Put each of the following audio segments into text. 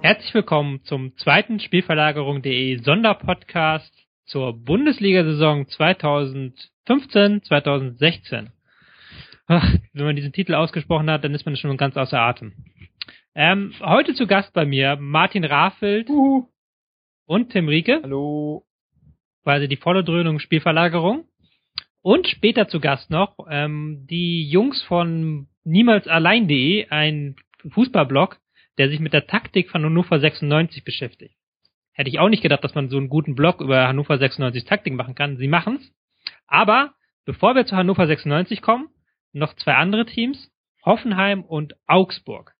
Herzlich willkommen zum zweiten Spielverlagerung.de Sonderpodcast zur Bundesliga-Saison 2015-2016. wenn man diesen Titel ausgesprochen hat, dann ist man schon ganz außer Atem. Ähm, heute zu Gast bei mir Martin Rafeld uh. und Tim Rieke. Hallo. Quasi die volle Dröhnung Spielverlagerung. Und später zu Gast noch ähm, die Jungs von niemalsallein.de, ein Fußballblog, der sich mit der Taktik von Hannover 96 beschäftigt. Hätte ich auch nicht gedacht, dass man so einen guten Blog über Hannover 96 Taktik machen kann. Sie machen's. Aber bevor wir zu Hannover 96 kommen, noch zwei andere Teams, Hoffenheim und Augsburg.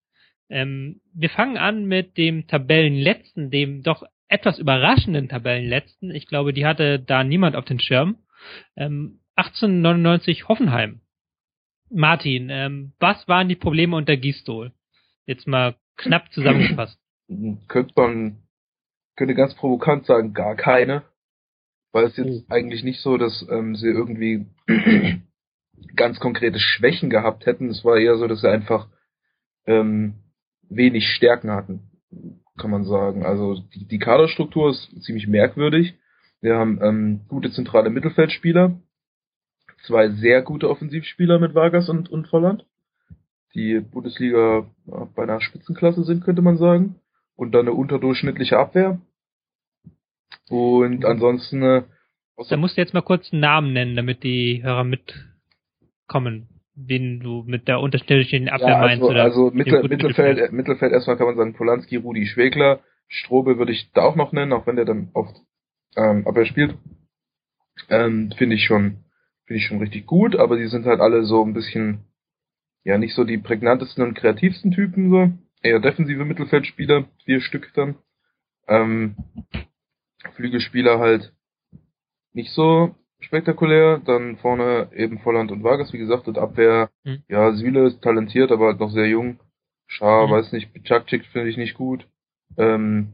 Ähm, wir fangen an mit dem Tabellenletzten, dem doch etwas überraschenden Tabellenletzten. Ich glaube, die hatte da niemand auf den Schirm. Ähm, 1899 Hoffenheim. Martin, ähm, was waren die Probleme unter Gistol? Jetzt mal knapp zusammengefasst. Könnte man, könnte ganz provokant sagen, gar keine. Weil es jetzt oh. eigentlich nicht so, dass ähm, sie irgendwie ganz konkrete Schwächen gehabt hätten. Es war eher so, dass sie einfach ähm, wenig Stärken hatten, kann man sagen. Also die, die Kaderstruktur ist ziemlich merkwürdig. Wir haben ähm, gute zentrale Mittelfeldspieler, zwei sehr gute Offensivspieler mit Vargas und, und Volland die Bundesliga bei einer Spitzenklasse sind, könnte man sagen. Und dann eine unterdurchschnittliche Abwehr. Und ansonsten. Äh, da musst du jetzt mal kurz einen Namen nennen, damit die Hörer mitkommen, wen du mit der unterschiedlichen Abwehr ja, also, meinst. Oder also Mittel, Mittelfeld, Mittelfeld erstmal kann man sagen Polanski, Rudi Schwegler, Strobe würde ich da auch noch nennen, auch wenn der dann oft ähm, Abwehr spielt. Ähm, finde ich schon, finde ich schon richtig gut, aber die sind halt alle so ein bisschen ja nicht so die prägnantesten und kreativsten Typen, so. Eher defensive Mittelfeldspieler, vier Stück dann. Ähm, Flügelspieler halt nicht so spektakulär. Dann vorne eben Volland und Vargas, wie gesagt, und Abwehr, mhm. ja, Süle ist talentiert, aber halt noch sehr jung. Schar, mhm. weiß nicht, Chakchik finde ich nicht gut. Ähm,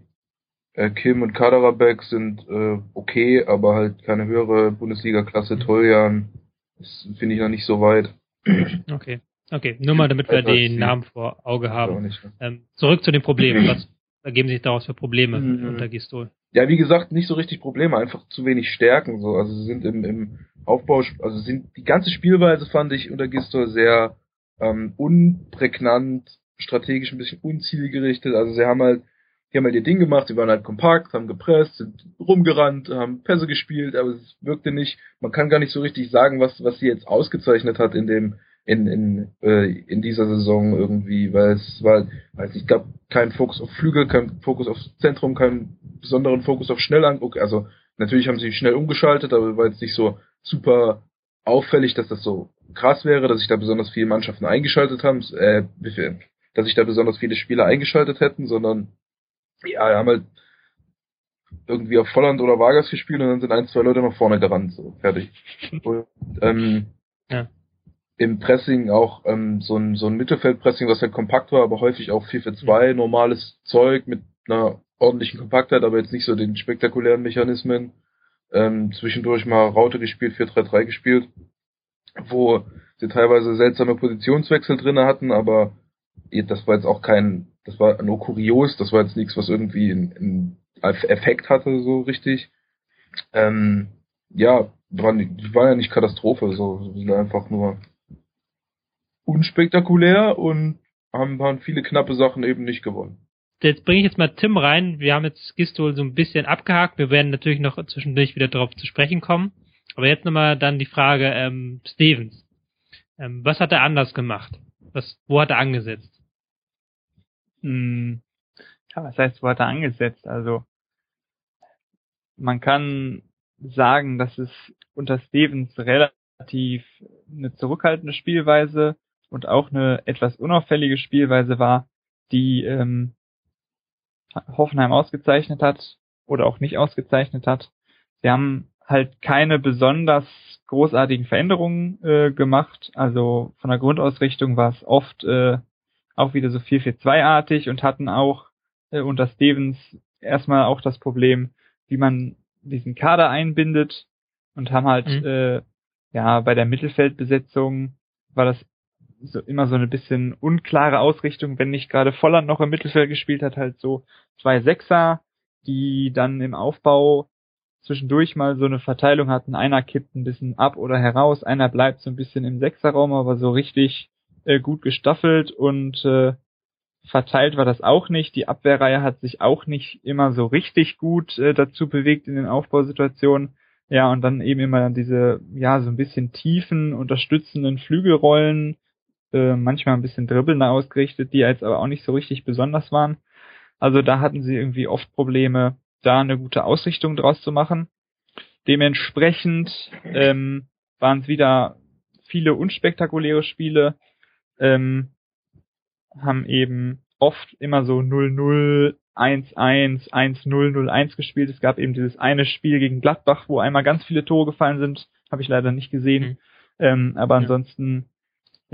äh, Kim und Kaderabek sind äh, okay, aber halt keine höhere Bundesliga-Klasse. Mhm. Toljan finde ich noch nicht so weit. Okay. Okay, nur mal, damit wir den Namen vor Auge haben. Ähm, zurück zu den Problemen. Was ergeben sich daraus für Probleme mhm. unter Gistol? Ja, wie gesagt, nicht so richtig Probleme, einfach zu wenig Stärken. So, also sie sind im, im Aufbau, also sind die ganze Spielweise fand ich unter Gistol sehr ähm, unprägnant, strategisch ein bisschen unzielgerichtet. Also sie haben halt, die haben halt ihr Ding gemacht, sie waren halt kompakt, haben gepresst, sind rumgerannt, haben Pässe gespielt, aber es wirkte nicht, man kann gar nicht so richtig sagen, was, was sie jetzt ausgezeichnet hat in dem in, in, äh, in dieser Saison irgendwie, weil es war, weiß ich gab keinen Fokus auf Flügel, keinen Fokus aufs Zentrum, keinen besonderen Fokus auf Schnellanguck. Also natürlich haben sie schnell umgeschaltet, aber war jetzt nicht so super auffällig, dass das so krass wäre, dass sich da besonders viele Mannschaften eingeschaltet haben, äh, dass sich da besonders viele Spieler eingeschaltet hätten, sondern ja, wir haben halt irgendwie auf Volland oder Vargas gespielt und dann sind ein, zwei Leute nach vorne gerannt, so fertig. Und, ähm, ja im Pressing auch ähm, so ein, so ein Mittelfeldpressing, was halt kompakt war, aber häufig auch 4 für 2, mhm. normales Zeug mit einer ordentlichen Kompaktheit, aber jetzt nicht so den spektakulären Mechanismen. Ähm, zwischendurch mal Raute gespielt, 4-3-3 gespielt, wo sie teilweise seltsame Positionswechsel drinne hatten, aber das war jetzt auch kein, das war nur kurios, das war jetzt nichts, was irgendwie einen Effekt hatte, so richtig. Ähm, ja, die waren ja nicht Katastrophe, so, sind einfach nur unspektakulär und haben, haben viele knappe Sachen eben nicht gewonnen. Jetzt bringe ich jetzt mal Tim rein. Wir haben jetzt Gistol so ein bisschen abgehakt. Wir werden natürlich noch zwischendurch wieder darauf zu sprechen kommen. Aber jetzt nochmal dann die Frage, ähm, Stevens. Ähm, was hat er anders gemacht? Was, wo hat er angesetzt? Hm, ja, was heißt, wo hat er angesetzt? Also, man kann sagen, dass es unter Stevens relativ eine zurückhaltende Spielweise und auch eine etwas unauffällige Spielweise war, die ähm, Hoffenheim ausgezeichnet hat oder auch nicht ausgezeichnet hat. Sie haben halt keine besonders großartigen Veränderungen äh, gemacht. Also von der Grundausrichtung war es oft äh, auch wieder so 4-4-2-artig und hatten auch äh, unter Stevens erstmal auch das Problem, wie man diesen Kader einbindet. und haben halt mhm. äh, ja bei der Mittelfeldbesetzung war das so immer so eine bisschen unklare Ausrichtung, wenn nicht gerade Volland noch im Mittelfeld gespielt hat, halt so zwei Sechser, die dann im Aufbau zwischendurch mal so eine Verteilung hatten. Einer kippt ein bisschen ab oder heraus, einer bleibt so ein bisschen im Sechserraum, aber so richtig äh, gut gestaffelt und äh, verteilt war das auch nicht. Die Abwehrreihe hat sich auch nicht immer so richtig gut äh, dazu bewegt in den Aufbausituationen. Ja, und dann eben immer diese, ja, so ein bisschen tiefen, unterstützenden Flügelrollen, äh, manchmal ein bisschen dribbelnder ausgerichtet, die jetzt aber auch nicht so richtig besonders waren. Also da hatten sie irgendwie oft Probleme, da eine gute Ausrichtung draus zu machen. Dementsprechend ähm, waren es wieder viele unspektakuläre Spiele, ähm, haben eben oft immer so 0-0, 1-1, 1-0, 0-1 gespielt. Es gab eben dieses eine Spiel gegen Gladbach, wo einmal ganz viele Tore gefallen sind, habe ich leider nicht gesehen. Mhm. Ähm, aber ja. ansonsten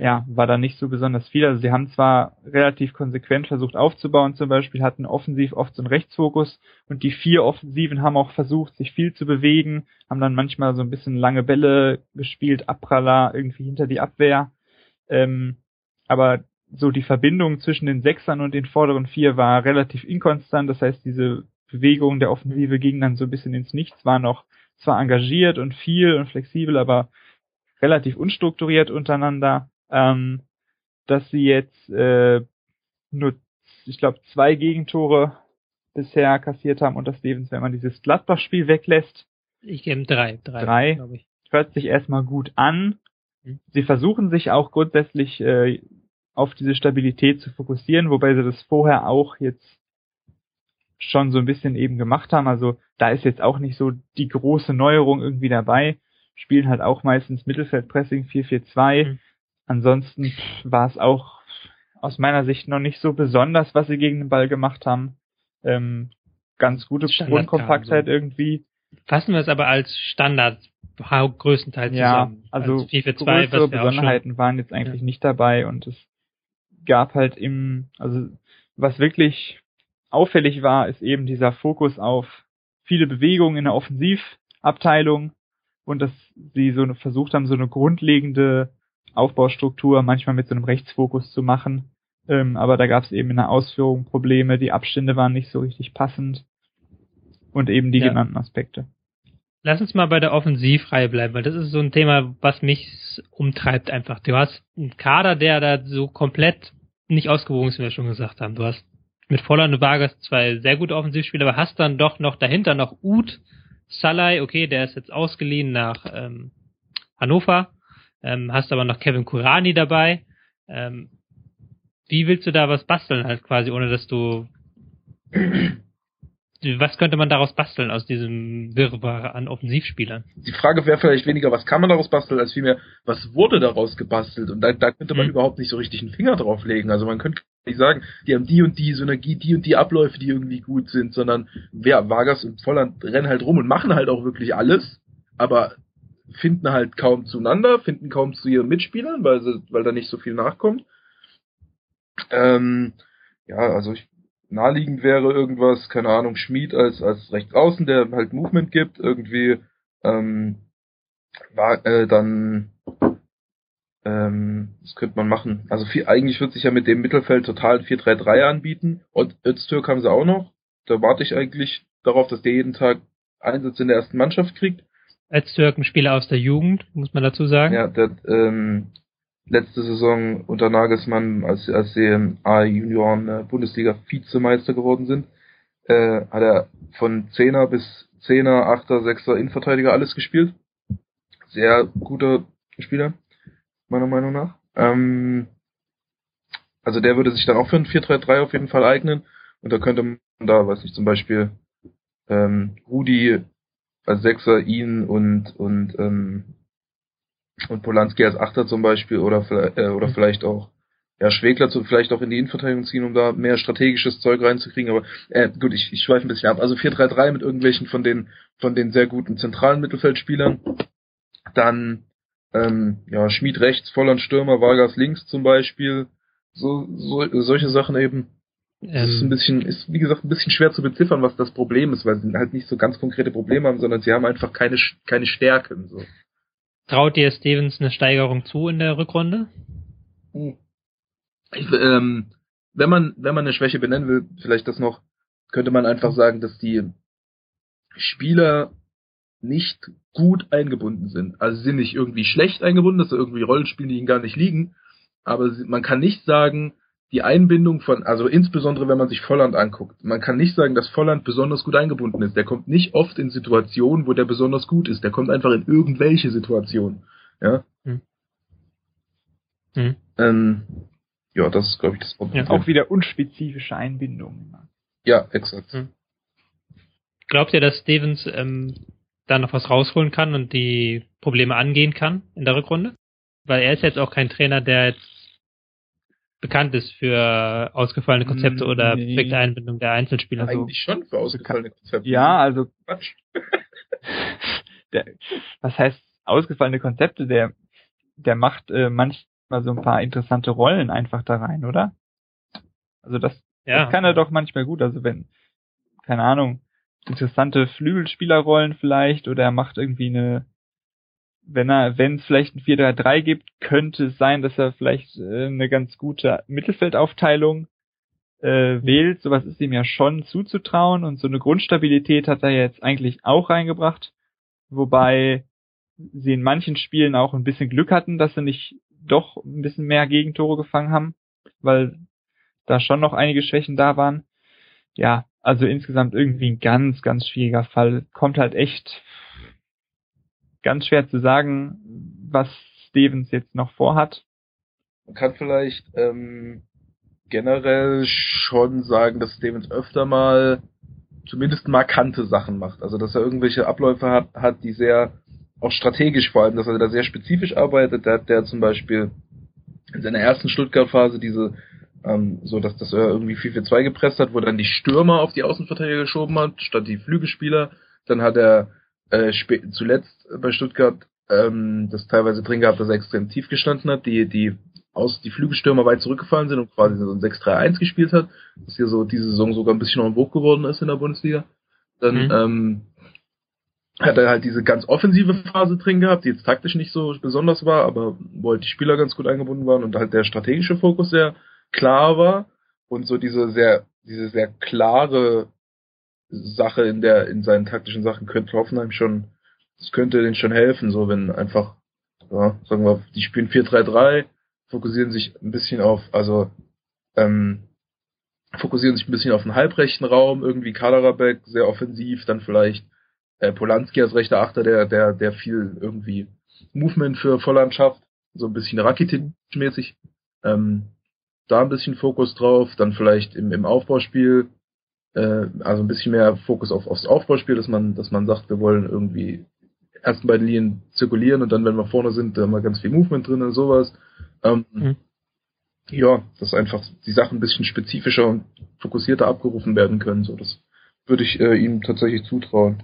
ja, war da nicht so besonders viel. Also sie haben zwar relativ konsequent versucht aufzubauen, zum Beispiel hatten offensiv oft so einen Rechtsfokus und die vier Offensiven haben auch versucht, sich viel zu bewegen, haben dann manchmal so ein bisschen lange Bälle gespielt, Abpraller irgendwie hinter die Abwehr. Ähm, aber so die Verbindung zwischen den Sechsern und den vorderen vier war relativ inkonstant. Das heißt, diese Bewegung der Offensive ging dann so ein bisschen ins Nichts, war noch zwar engagiert und viel und flexibel, aber relativ unstrukturiert untereinander ähm, dass sie jetzt äh, nur, ich glaube, zwei Gegentore bisher kassiert haben und das Stevens, wenn man dieses Gladbach-Spiel weglässt. Ich gebe drei, drei, drei glaube ich. Hört sich erstmal gut an. Mhm. Sie versuchen sich auch grundsätzlich äh, auf diese Stabilität zu fokussieren, wobei sie das vorher auch jetzt schon so ein bisschen eben gemacht haben. Also da ist jetzt auch nicht so die große Neuerung irgendwie dabei. Spielen halt auch meistens Mittelfeldpressing 4-4-2. Mhm. Ansonsten war es auch aus meiner Sicht noch nicht so besonders, was sie gegen den Ball gemacht haben. Ähm, ganz gute Grundkompaktheit so. irgendwie. Fassen wir es aber als Standard größtenteils ja, zusammen. Also, also 4 2, größere Besonderheiten waren jetzt eigentlich ja. nicht dabei und es gab halt im, also was wirklich auffällig war, ist eben dieser Fokus auf viele Bewegungen in der Offensivabteilung und dass sie so eine, versucht haben, so eine grundlegende Aufbaustruktur manchmal mit so einem Rechtsfokus zu machen. Ähm, aber da gab es eben in der Ausführung Probleme, die Abstände waren nicht so richtig passend und eben die ja. genannten Aspekte. Lass uns mal bei der Offensivreihe bleiben, weil das ist so ein Thema, was mich umtreibt einfach. Du hast einen Kader, der da so komplett nicht ausgewogen ist, wie wir schon gesagt haben. Du hast mit Volland und Vargas zwei sehr gute Offensivspieler, aber hast dann doch noch dahinter noch Uth, Salai, okay, der ist jetzt ausgeliehen nach ähm, Hannover ähm, hast aber noch Kevin Kurani dabei. Ähm, wie willst du da was basteln halt quasi, ohne dass du was könnte man daraus basteln aus diesem Wirrwarr an Offensivspielern? Die Frage wäre vielleicht weniger, was kann man daraus basteln, als vielmehr, was wurde daraus gebastelt? Und da, da könnte man mhm. überhaupt nicht so richtig einen Finger drauf legen. Also man könnte nicht sagen, die haben die und die Synergie, die und die Abläufe, die irgendwie gut sind, sondern wer Vargas und Volland rennen halt rum und machen halt auch wirklich alles, aber finden halt kaum zueinander, finden kaum zu ihren Mitspielern, weil sie, weil da nicht so viel nachkommt. Ähm, ja, also ich, naheliegend wäre irgendwas, keine Ahnung, Schmied als als rechts außen, der halt Movement gibt, irgendwie ähm, war äh, dann ähm, das könnte man machen. Also viel, eigentlich wird sich ja mit dem Mittelfeld total 4-3-3 anbieten. Und Öztürk haben sie auch noch. Da warte ich eigentlich darauf, dass der jeden Tag Einsatz in der ersten Mannschaft kriegt. Öztürk ein Spieler aus der Jugend, muss man dazu sagen. Ja, der ähm, letzte Saison unter Nagelsmann, als, als sie im A-Junioren äh, Bundesliga Vizemeister geworden sind, äh, hat er von Zehner bis Zehner, Achter, Sechser Innenverteidiger alles gespielt. Sehr guter Spieler, meiner Meinung nach. Ähm, also der würde sich dann auch für ein 4-3-3 auf jeden Fall eignen. Und da könnte man da, weiß ich, zum Beispiel ähm, Rudi als Sechser ihn und und ähm, und Polanski als Achter zum Beispiel oder äh, oder mhm. vielleicht auch ja Schwegler zu, vielleicht auch in die Innenverteidigung ziehen, um da mehr strategisches Zeug reinzukriegen. Aber äh, gut, ich, ich schweife ein bisschen ab. Also 4-3-3 mit irgendwelchen von den von den sehr guten zentralen Mittelfeldspielern. Dann ähm, ja Schmied rechts, Volland Stürmer, Vargas links zum Beispiel. So, so solche Sachen eben. Das ist ein bisschen, ist wie gesagt ein bisschen schwer zu beziffern, was das Problem ist, weil sie halt nicht so ganz konkrete Probleme haben, sondern sie haben einfach keine keine Stärken. So. Traut dir Stevens eine Steigerung zu in der Rückrunde? Ich, ähm, wenn man wenn man eine Schwäche benennen will, vielleicht das noch, könnte man einfach sagen, dass die Spieler nicht gut eingebunden sind. Also sie sind nicht irgendwie schlecht eingebunden, dass sie irgendwie Rollen spielen, die ihnen gar nicht liegen. Aber sie, man kann nicht sagen, die Einbindung von, also insbesondere wenn man sich Volland anguckt, man kann nicht sagen, dass Volland besonders gut eingebunden ist. Der kommt nicht oft in Situationen, wo der besonders gut ist. Der kommt einfach in irgendwelche Situationen. Ja. Hm. Hm. Ähm, ja, das ist, glaube ich, das Problem. Ja, auch wieder unspezifische Einbindungen. Ja, exakt. Hm. Glaubt ihr, dass Stevens ähm, da noch was rausholen kann und die Probleme angehen kann in der Rückrunde? Weil er ist jetzt auch kein Trainer, der jetzt bekannt ist für ausgefallene Konzepte mm, oder nee. perfekte Einbindung der Einzelspieler. Eigentlich so. schon für ausgefallene Konzepte. Ja, also Quatsch. der, was heißt ausgefallene Konzepte? Der, der macht äh, manchmal so ein paar interessante Rollen einfach da rein, oder? Also das, ja. das kann er doch manchmal gut. Also wenn, keine Ahnung, interessante Flügelspielerrollen vielleicht oder er macht irgendwie eine wenn er, wenn es vielleicht ein 4-3-3 gibt, könnte es sein, dass er vielleicht äh, eine ganz gute Mittelfeldaufteilung äh, mhm. wählt. Sowas ist ihm ja schon zuzutrauen und so eine Grundstabilität hat er jetzt eigentlich auch reingebracht. Wobei sie in manchen Spielen auch ein bisschen Glück hatten, dass sie nicht doch ein bisschen mehr Gegentore gefangen haben, weil da schon noch einige Schwächen da waren. Ja, also insgesamt irgendwie ein ganz, ganz schwieriger Fall. Kommt halt echt ganz schwer zu sagen, was Stevens jetzt noch vorhat. Man kann vielleicht ähm, generell schon sagen, dass Stevens öfter mal zumindest markante Sachen macht. Also dass er irgendwelche Abläufe hat, hat die sehr auch strategisch vor allem, dass er da sehr spezifisch arbeitet. Der hat der zum Beispiel in seiner ersten Stuttgart-Phase diese ähm, so dass, dass er irgendwie 4-4-2 gepresst hat, wo dann die Stürmer auf die Außenverteidiger geschoben hat, statt die Flügelspieler. Dann hat er äh, zuletzt bei Stuttgart ähm, das teilweise drin gehabt, dass er extrem tief gestanden hat, die, die aus die Flügelstürmer weit zurückgefallen sind und quasi so ein 6-3-1 gespielt hat, was hier so diese Saison sogar ein bisschen noch im Buch geworden ist in der Bundesliga. Dann mhm. ähm, hat er halt diese ganz offensive Phase drin gehabt, die jetzt taktisch nicht so besonders war, aber wo halt die Spieler ganz gut eingebunden waren und halt der strategische Fokus sehr klar war und so diese sehr, diese sehr klare Sache in der, in seinen taktischen Sachen könnte Hoffenheim schon, das könnte denen schon helfen, so wenn einfach, ja, sagen wir, die spielen 4-3-3, fokussieren sich ein bisschen auf, also, ähm, fokussieren sich ein bisschen auf den halbrechten Raum, irgendwie Kaderabek sehr offensiv, dann vielleicht äh, Polanski als rechter Achter, der, der, der viel irgendwie Movement für Volland schafft, so ein bisschen Rakitic-mäßig. Ähm, da ein bisschen Fokus drauf, dann vielleicht im, im Aufbauspiel äh, also ein bisschen mehr Fokus auf, aufs Aufbauspiel, dass man, dass man sagt, wir wollen irgendwie ersten beiden Linien zirkulieren und dann, wenn wir vorne sind, da mal ganz viel Movement drin und sowas. Ähm, mhm. Ja, dass einfach die Sachen ein bisschen spezifischer und fokussierter abgerufen werden können. So, das würde ich äh, ihm tatsächlich zutrauen.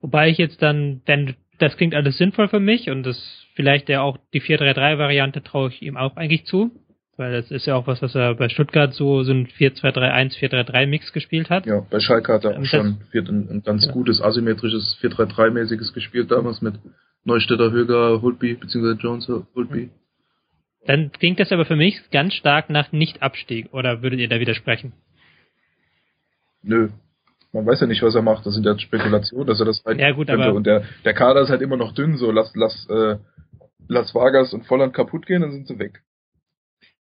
Wobei ich jetzt dann, denn das klingt alles sinnvoll für mich und das vielleicht ja auch die 4-3-3-Variante traue ich ihm auch eigentlich zu. Weil das ist ja auch was, was er bei Stuttgart so, so ein 4-2-3-1, 4-3-3-Mix gespielt hat. Ja, bei Schalke hat er auch schon ein, ein, ganz ja. gutes asymmetrisches 4-3-3-mäßiges gespielt damals mit Neustädter, Höger, Hultby, beziehungsweise Jones, Hultby. Dann klingt das aber für mich ganz stark nach Nicht-Abstieg, oder würdet ihr da widersprechen? Nö. Man weiß ja nicht, was er macht. Das sind ja Spekulationen, dass er das halt ja, gut, könnte. Aber und der, der Kader ist halt immer noch dünn, so lass, lass, äh, lass Vargas und Volland kaputt gehen, dann sind sie weg.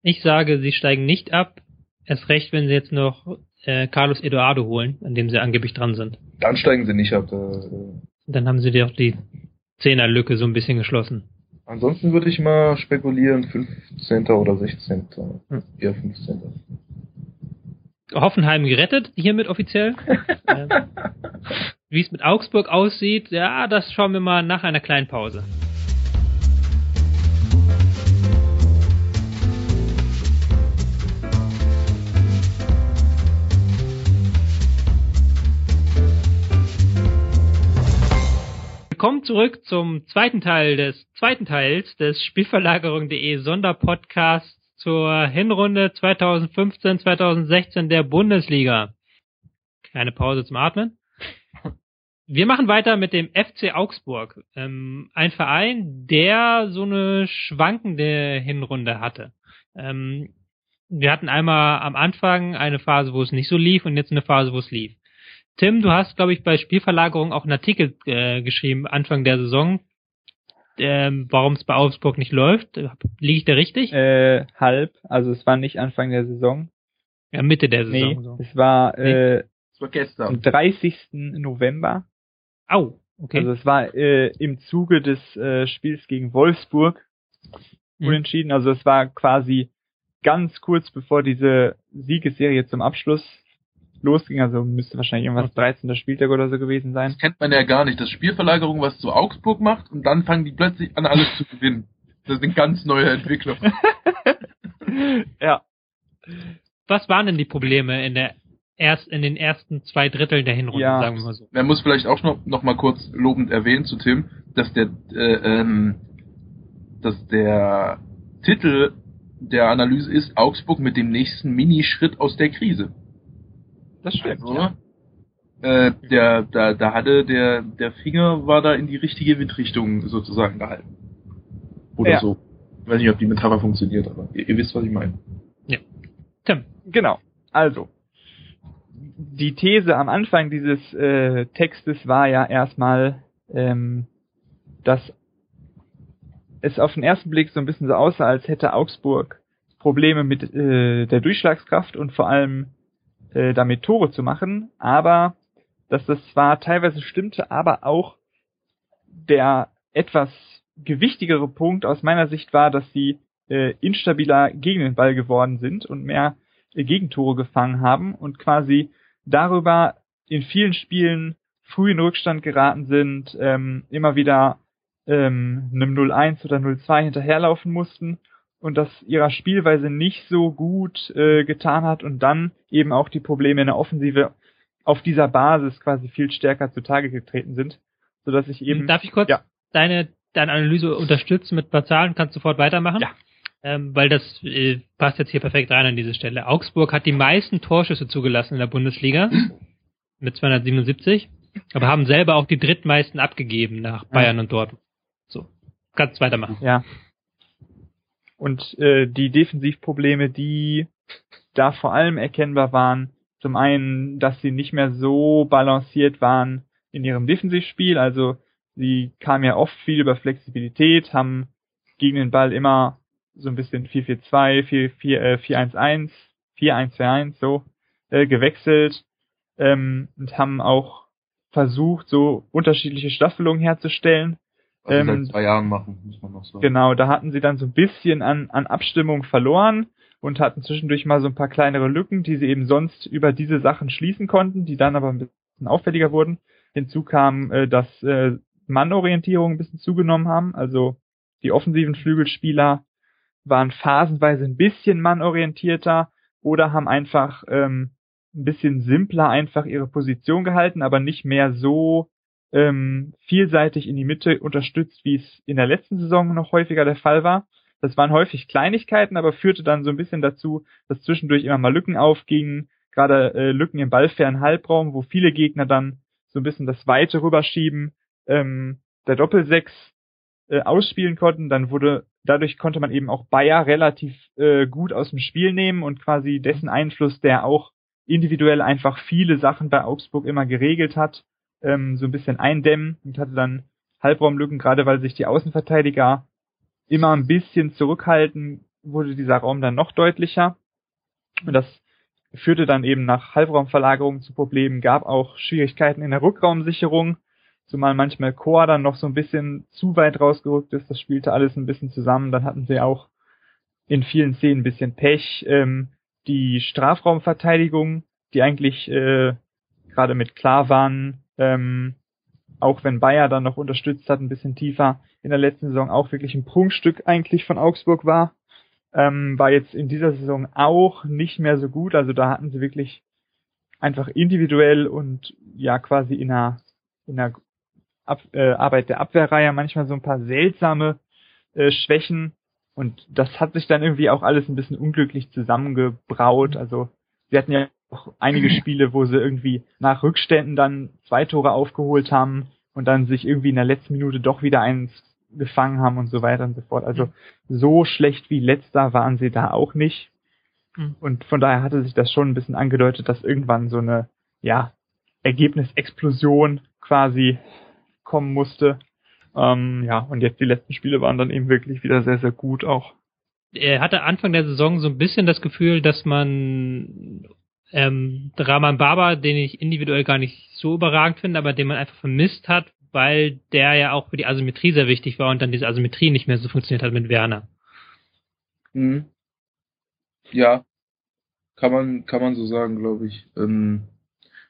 Ich sage, sie steigen nicht ab. Erst recht, wenn sie jetzt noch äh, Carlos Eduardo holen, an dem sie angeblich dran sind. Dann steigen sie nicht ab. Äh, Dann haben sie doch die Zehnerlücke so ein bisschen geschlossen. Ansonsten würde ich mal spekulieren, 15. oder 16. Hm. Eher 15. Hoffenheim gerettet, hiermit offiziell. ähm, Wie es mit Augsburg aussieht, ja, das schauen wir mal nach einer kleinen Pause. Willkommen zurück zum zweiten Teil des zweiten Teils des Spielverlagerung.de Sonderpodcasts zur Hinrunde 2015-2016 der Bundesliga. Kleine Pause zum Atmen. Wir machen weiter mit dem FC Augsburg. Ähm, ein Verein, der so eine schwankende Hinrunde hatte. Ähm, wir hatten einmal am Anfang eine Phase, wo es nicht so lief und jetzt eine Phase, wo es lief. Tim, du hast, glaube ich, bei Spielverlagerung auch einen Artikel äh, geschrieben, Anfang der Saison, ähm, warum es bei Augsburg nicht läuft. Liege ich da richtig? Äh, halb, also es war nicht Anfang der Saison. Ja, Mitte der Saison. Nee, so. es war äh, Das war gestern. am 30. November. Au, okay. Also es war äh, im Zuge des äh, Spiels gegen Wolfsburg Mhm. unentschieden. Also es war quasi ganz kurz bevor diese Siegesserie zum Abschluss losging. Also müsste wahrscheinlich irgendwas 13. Spieltag oder so gewesen sein. Das kennt man ja gar nicht. Das Spielverlagerung, was zu Augsburg macht und dann fangen die plötzlich an, alles zu gewinnen. Das ist eine ganz neue Entwicklung. ja. Was waren denn die Probleme in der erst in den ersten zwei Dritteln der Hinrunde, Ja. sagen wir mal so? Man muss vielleicht auch noch, noch mal kurz lobend erwähnen zu Tim, dass der, äh, ähm, dass der Titel der Analyse ist Augsburg mit dem nächsten Minischritt aus der Krise. Das stimmt. Also, ja. äh, der, da, da hatte der, der Finger war da in die richtige Windrichtung sozusagen gehalten. Oder Ja. so. Ich weiß nicht, ob die Metapher funktioniert, aber ihr, ihr wisst, was ich meine. Tim. Genau. Also, die These am Anfang dieses äh, Textes war ja erstmal, ähm, dass es auf den ersten Blick so ein bisschen so aussah, als hätte Augsburg Probleme mit äh, der Durchschlagskraft und vor allem äh, damit Tore zu machen, aber dass das zwar teilweise stimmte, aber auch der etwas gewichtigere Punkt aus meiner Sicht war, dass sie äh, instabiler gegen den Ball geworden sind und mehr äh, Gegentore gefangen haben und quasi darüber in vielen Spielen früh in Rückstand geraten sind, ähm, immer wieder ähm, einem 0-1 oder 0-2 hinterherlaufen mussten und das ihrer Spielweise nicht so gut äh, getan hat und dann eben auch die Probleme in der Offensive auf dieser Basis quasi viel stärker zutage getreten sind, sodass ich eben Darf ich kurz Ja. deine, deine Analyse unterstützen mit ein paar Zahlen? Kannst du sofort weitermachen? Ja. Ähm, weil das äh, passt jetzt hier perfekt rein an diese Stelle. Augsburg hat die meisten Torschüsse zugelassen in der Bundesliga mit 277, aber haben selber auch die drittmeisten abgegeben nach Bayern und Dortmund. So, kannst weitermachen. Ja. Und äh, die Defensivprobleme, die da vor allem erkennbar waren, zum einen, dass sie nicht mehr so balanciert waren in ihrem Defensivspiel, also sie kamen ja oft viel über Flexibilität, haben gegen den Ball immer so ein bisschen 4-4-2, 4-4, äh, 4-1-1, 4-1-4-1 so äh, gewechselt ähm, und haben auch versucht, so unterschiedliche Staffelungen herzustellen. Sie Ähm, seit zwei Jahren machen, muss man noch sagen. Genau, da hatten sie dann so ein bisschen an, an Abstimmung verloren und hatten zwischendurch mal so ein paar kleinere Lücken, die sie eben sonst über diese Sachen schließen konnten, die dann aber ein bisschen auffälliger wurden. Hinzu kam, äh, dass äh, Mannorientierung ein bisschen zugenommen haben, also die offensiven Flügelspieler waren phasenweise ein bisschen mannorientierter oder haben einfach ähm, ein bisschen simpler einfach ihre Position gehalten, aber nicht mehr so ähm, vielseitig in die Mitte unterstützt, wie es in der letzten Saison noch häufiger der Fall war. Das waren häufig Kleinigkeiten, aber führte dann so ein bisschen dazu, dass zwischendurch immer mal Lücken aufgingen, gerade äh, Lücken im ballfernen Halbraum, wo viele Gegner dann so ein bisschen das Weite rüberschieben, ähm, der Doppelsechs äh, ausspielen konnten. Dann wurde, dadurch konnte man eben auch Bayer relativ äh, gut aus dem Spiel nehmen und quasi dessen Einfluss, der auch individuell einfach viele Sachen bei Augsburg immer geregelt hat, ähm, so ein bisschen eindämmen und hatte dann Halbraumlücken, gerade weil sich die Außenverteidiger immer ein bisschen zurückhalten, wurde dieser Raum dann noch deutlicher. Und das führte dann eben nach Halbraumverlagerungen zu Problemen, gab auch Schwierigkeiten in der Rückraumsicherung, zumal manchmal Chor dann noch so ein bisschen zu weit rausgerückt ist, das spielte alles ein bisschen zusammen, dann hatten sie auch in vielen Szenen ein bisschen Pech, ähm, die Strafraumverteidigung, die eigentlich äh, gerade mit klar waren, ähm, auch wenn Bayer dann noch unterstützt hat, ein bisschen tiefer in der letzten Saison auch wirklich ein Prunkstück eigentlich von Augsburg war, ähm, war jetzt in dieser Saison auch nicht mehr so gut. Also da hatten sie wirklich einfach individuell und ja quasi in einer, in einer Ab, äh, Arbeit der Abwehrreihe manchmal so ein paar seltsame äh, Schwächen. Und das hat sich dann irgendwie auch alles ein bisschen unglücklich zusammengebraut. Also sie hatten ja auch einige Spiele, wo sie irgendwie nach Rückständen dann zwei Tore aufgeholt haben und dann sich irgendwie in der letzten Minute doch wieder eins gefangen haben und so weiter und so fort. Also so schlecht wie letzter waren sie da auch nicht. Mhm. Und von daher hatte sich das schon ein bisschen angedeutet, dass irgendwann so eine, ja, Ergebnisexplosion quasi kommen musste. Ähm, ja, und jetzt die letzten Spiele waren dann eben wirklich wieder sehr, sehr gut auch. Er hatte Anfang der Saison so ein bisschen das Gefühl, dass man ähm, Rahman Baba, den ich individuell gar nicht so überragend finde, aber den man einfach vermisst hat, weil der ja auch für die Asymmetrie sehr wichtig war und dann diese Asymmetrie nicht mehr so funktioniert hat mit Werner. Mhm. Ja, kann man, kann man so sagen, glaube ich. Ähm,